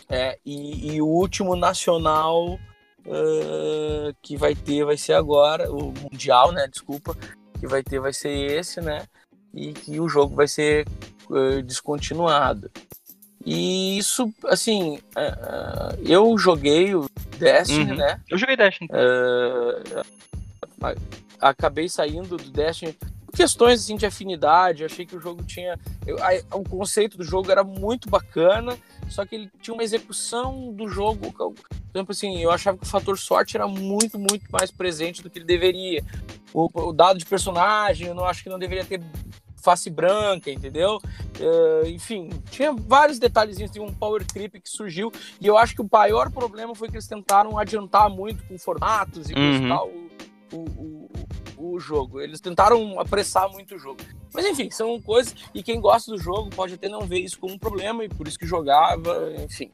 É, e, e o último nacional uh, que vai ter vai ser agora, o mundial, né? Desculpa, que vai ter vai ser esse, né? E que o jogo vai ser uh, descontinuado. E isso, assim, uh, eu joguei o Destiny, uhum. né? Eu joguei Destiny. acabei saindo do Destiny questões assim de afinidade, eu achei que o jogo tinha. Eu, a, o conceito do jogo era muito bacana, só que ele tinha uma execução do jogo. Por exemplo, assim, eu achava que o fator sorte era muito, muito mais presente do que ele deveria. O, o dado de personagem, eu não acho que não deveria ter face branca, entendeu? Uh, enfim, tinha vários detalhezinhos, tinha um power creep que surgiu, e eu acho que o maior problema foi que eles tentaram adiantar muito com formatos e uhum. tal o, o, o jogo. Eles tentaram apressar muito o jogo. Mas enfim, são coisas. E quem gosta do jogo pode até não ver isso como um problema, e por isso que jogava, enfim.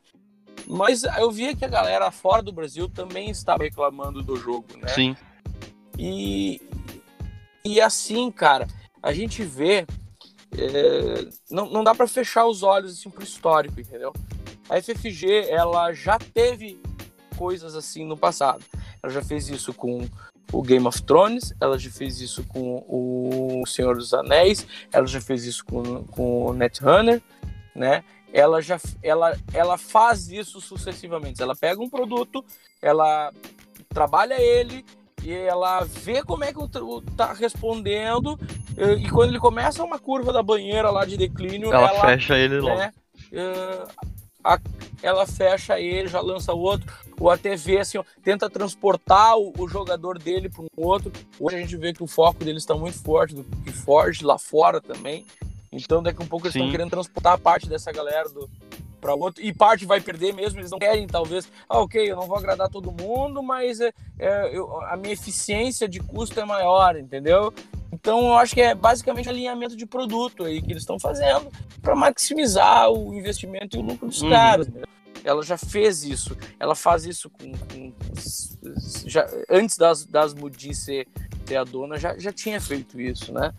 Mas eu via que a galera fora do Brasil também estava reclamando do jogo, né? Sim. E, e assim, cara, a gente vê. É, não, não dá para fechar os olhos assim pro histórico, entendeu? A FFG, ela já teve coisas assim no passado. Ela já fez isso com o Game of Thrones, ela já fez isso com o Senhor dos Anéis, ela já fez isso com, com o Netrunner, né? Ela já ela, ela faz isso sucessivamente. Ela pega um produto, ela trabalha ele e ela vê como é que o tá respondendo e quando ele começa uma curva da banheira lá de declínio, ela, ela fecha ele logo. Né, a, ela fecha ele, já lança outro, ou até vê assim, ó, tenta transportar o, o jogador dele para um outro. Hoje a gente vê que o foco deles está muito forte, do que Forge lá fora também. Então daqui a um pouco eles estão querendo transportar parte dessa galera do para outro e parte vai perder mesmo. Eles não querem talvez, ah, ok, eu não vou agradar todo mundo, mas é, é eu, a minha eficiência de custo é maior, entendeu? Então eu acho que é basicamente alinhamento de produto aí que eles estão fazendo para maximizar o investimento e o lucro dos uhum. caras. Né? Ela já fez isso, ela faz isso com, com já, antes das, das Mudi ser, ser a dona, já, já tinha feito isso, né?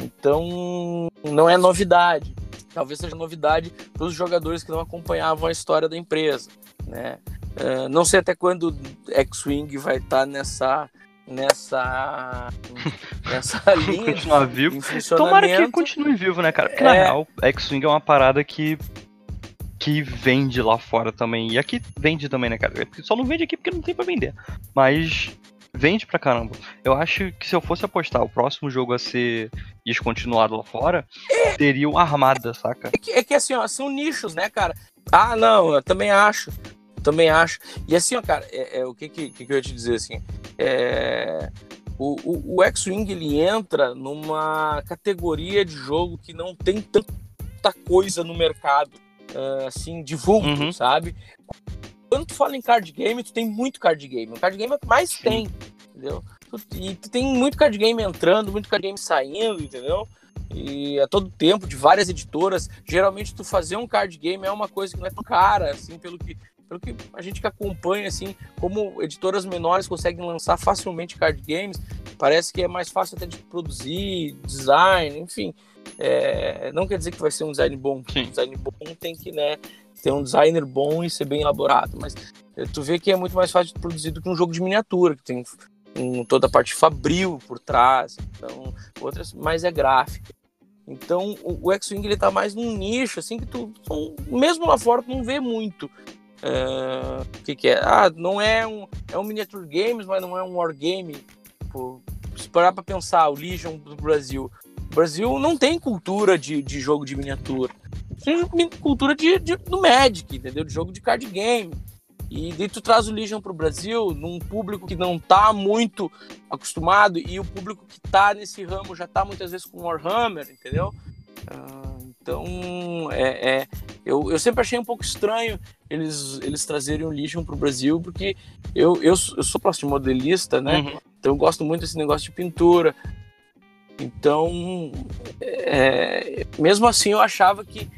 Então não é novidade. Talvez seja novidade para os jogadores que não acompanhavam a história da empresa, né? Uh, não sei até quando X-Wing vai estar tá nessa nessa nessa linha continuar vivo. Tomara que continue vivo, né, cara? Porque é... na real, X-Wing é uma parada que que vende lá fora também. E aqui vende também, né, cara? Só não vende aqui porque não tem para vender. Mas vende pra caramba. Eu acho que se eu fosse apostar o próximo jogo a ser descontinuado lá fora, seria o Armada, saca? É que, é que assim, ó, são nichos, né, cara? Ah, não, eu também acho. também acho. E assim, ó, cara, é, é o que, que, que eu ia te dizer assim? É, o, o, o X-Wing ele entra numa categoria de jogo que não tem tanta coisa no mercado, uh, assim, de vulto, uhum. sabe? Quando tu fala em card game, tu tem muito card game. O card game é o que mais Sim. tem, entendeu? E tu tem muito card game entrando, muito card game saindo, entendeu? E a todo tempo, de várias editoras. Geralmente, tu fazer um card game é uma coisa que não é tão cara, assim, pelo que, pelo que a gente que acompanha, assim, como editoras menores conseguem lançar facilmente card games, parece que é mais fácil até de produzir, design, enfim. É, não quer dizer que vai ser um design bom. Sim. Um design bom tem que né, ter um designer bom e ser bem elaborado. Mas é, tu vê que é muito mais fácil de produzir do que um jogo de miniatura, que tem um, toda a parte fabril por trás, então outras mais é gráfica. Então o, o X-Wing ele tá mais num nicho, assim, que tu, mesmo lá fora, tu não vê muito. É, o uh, que, que é? Ah, não é um, é um miniature games, mas não é um wargame. Tipo, se parar pra pensar, o Legion do Brasil, o Brasil não tem cultura de, de jogo de miniatura. Tem cultura de, de, do Magic, entendeu? De jogo de card game. E daí tu traz o Legion pro Brasil, num público que não tá muito acostumado, e o público que tá nesse ramo já tá muitas vezes com Warhammer, entendeu? Uh, então, é, é, eu, eu sempre achei um pouco estranho eles, eles trazerem o Legion pro Brasil, porque eu, eu, eu sou plastimodelista, né? Uhum. Então eu gosto muito desse negócio de pintura. Então, é, mesmo assim, eu achava que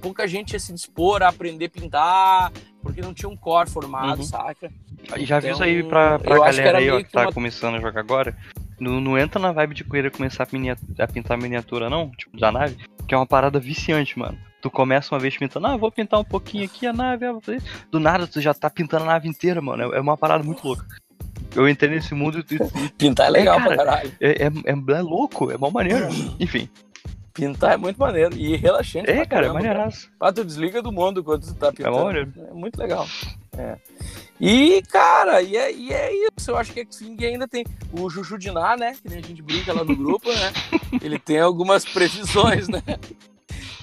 pouca gente ia se dispor a aprender a pintar, porque não tinha um core formado, uhum. saca? E já então, avisa aí pra, pra galera aí ó, que tá uma... começando a jogar agora. Não, não entra na vibe de querer começar a, miniatura, a, pintar miniatura, não, tipo, da nave, que é uma parada viciante, mano. Tu começa uma vez pintando, ah, vou pintar um pouquinho aqui a nave, ah, do nada tu já tá pintando a nave inteira, mano. É, é uma parada muito louca eu entrei nesse mundo e. Pintar é legal é, cara, pra caralho. É, é, é, é, louco, é mal maneiro. Enfim. Pintar é muito maneiro e relaxante. É, cara, é maneiraço. Ah, tu desliga do mundo quando tu tá é pintando. É. É muito legal. É. E, cara, e é, e é isso. Eu acho que X-Wing ainda tem o Juju Diná, né? Que nem a gente brinca lá no grupo, né? Ele tem algumas previsões, né?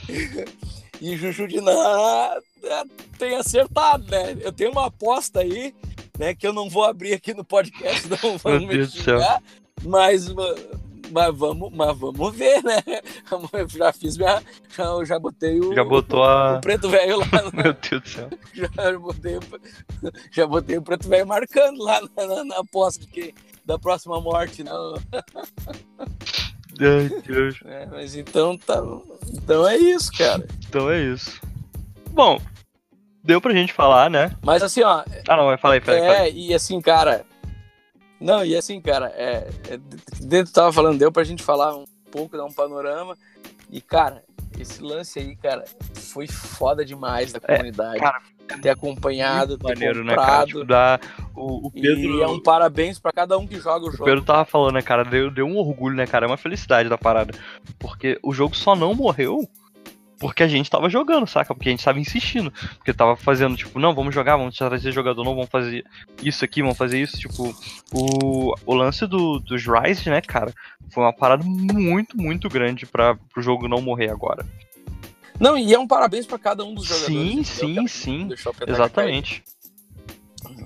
E Juju Diná é, tem acertado, né? Eu tenho uma aposta aí né? Que eu não vou abrir aqui no podcast, não vamos me xingar, mas, mas, vamos, mas vamos ver, né? Eu já fiz minha. Já, já botei o. Já botou a... o preto velho lá. Meu Deus do céu. Já botei, o, já botei o preto velho marcando lá na, na, na aposta que, da próxima morte, né? Ai, Deus. É, mas então tá. Então é isso, cara. Então é isso. Bom, deu pra gente falar, né? Mas assim, ó. Ah, não, vai falar aí, É, e assim, cara. Não, e assim, cara, é, é, dentro tava falando, deu pra gente falar um pouco, dar um panorama. E, cara, esse lance aí, cara, foi foda demais da é, comunidade. É, cara, ter acompanhado, ter maneiro, comprado. Né, cara? Tipo, dá, o, o Pedro... E é um parabéns para cada um que joga o jogo. O Pedro tava falando, né, cara, deu, deu um orgulho, né, cara, é uma felicidade da parada. Porque o jogo só não morreu porque a gente tava jogando, saca? Porque a gente tava insistindo. Porque tava fazendo, tipo, não, vamos jogar, vamos trazer jogador novo, vamos fazer isso aqui, vamos fazer isso. Tipo, o, o lance do, dos Rise, né, cara, foi uma parada muito, muito grande para pro jogo não morrer agora. Não, e é um parabéns para cada um dos jogadores. Sim, sim, sim. Exatamente.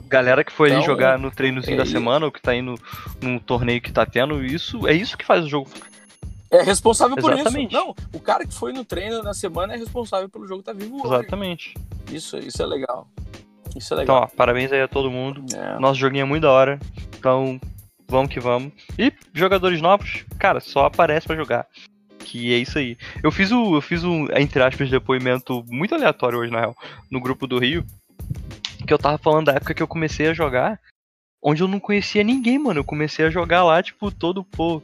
Galera que foi então, ali jogar no treinozinho é da semana, ou que tá no, no torneio que tá tendo, isso é isso que faz o jogo é responsável Exatamente. por isso. Não, o cara que foi no treino na semana é responsável pelo jogo estar tá vivo hoje. Exatamente. Isso, isso é legal. Isso é legal. Então, ó, parabéns aí a todo mundo. É. Nosso joguinho é muito da hora. Então, vamos que vamos. E jogadores novos, cara, só aparece para jogar. Que é isso aí. Eu fiz o, eu fiz um, entre aspas, depoimento muito aleatório hoje, na real, no grupo do Rio. Que eu tava falando da época que eu comecei a jogar onde eu não conhecia ninguém, mano. Eu comecei a jogar lá, tipo, todo, pô,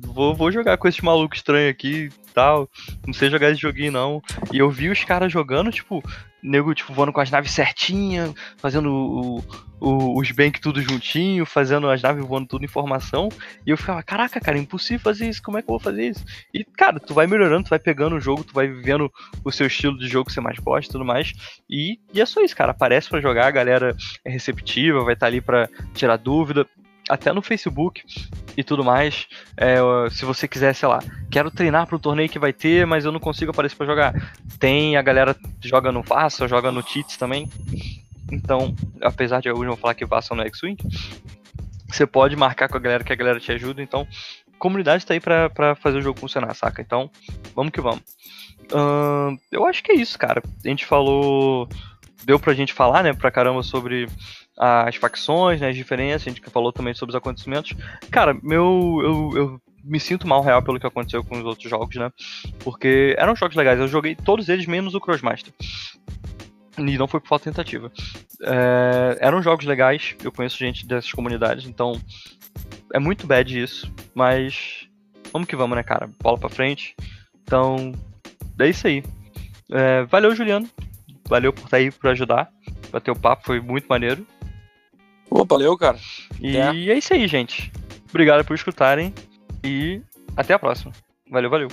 vou, vou jogar com esse maluco estranho aqui, tal. Não sei jogar esse joguinho, não. E eu vi os caras jogando, tipo, nego, tipo, voando com as naves certinhas, fazendo o, o, os bank tudo juntinho, fazendo as naves voando tudo em formação. E eu ficava, caraca, cara, é impossível fazer isso, como é que eu vou fazer isso? E, cara, tu vai melhorando, tu vai pegando o jogo, tu vai vendo o seu estilo de jogo que você mais gosta e tudo mais. E, e é só isso, cara. Aparece para jogar, a galera é receptiva, vai estar tá ali para tirar dúvida até no Facebook e tudo mais. É, se você quiser, sei lá, quero treinar para o torneio que vai ter, mas eu não consigo aparecer para jogar. Tem a galera joga no Vassa, joga no Cheats também. Então, apesar de alguns vão falar que Vassa no X-Wing, você pode marcar com a galera que a galera te ajuda. Então, comunidade tá aí pra, fazer o jogo funcionar, saca? Então, vamos que vamos. Uh, eu acho que é isso, cara. A gente falou. Deu pra gente falar, né, pra caramba sobre as facções, né, as diferenças, a gente falou também sobre os acontecimentos. Cara, meu, eu, eu me sinto mal real pelo que aconteceu com os outros jogos, né? Porque eram jogos legais, eu joguei todos eles menos o Crossmaster. E não foi por falta de tentativa. É, eram jogos legais, eu conheço gente dessas comunidades, então é muito bad isso, mas vamos que vamos, né, cara? Bola pra frente. Então, é isso aí. É, valeu, Juliano. Valeu por estar aí para ajudar. Bater o papo, foi muito maneiro. Pô, valeu, cara. E é. é isso aí, gente. Obrigado por escutarem e até a próxima. Valeu, valeu.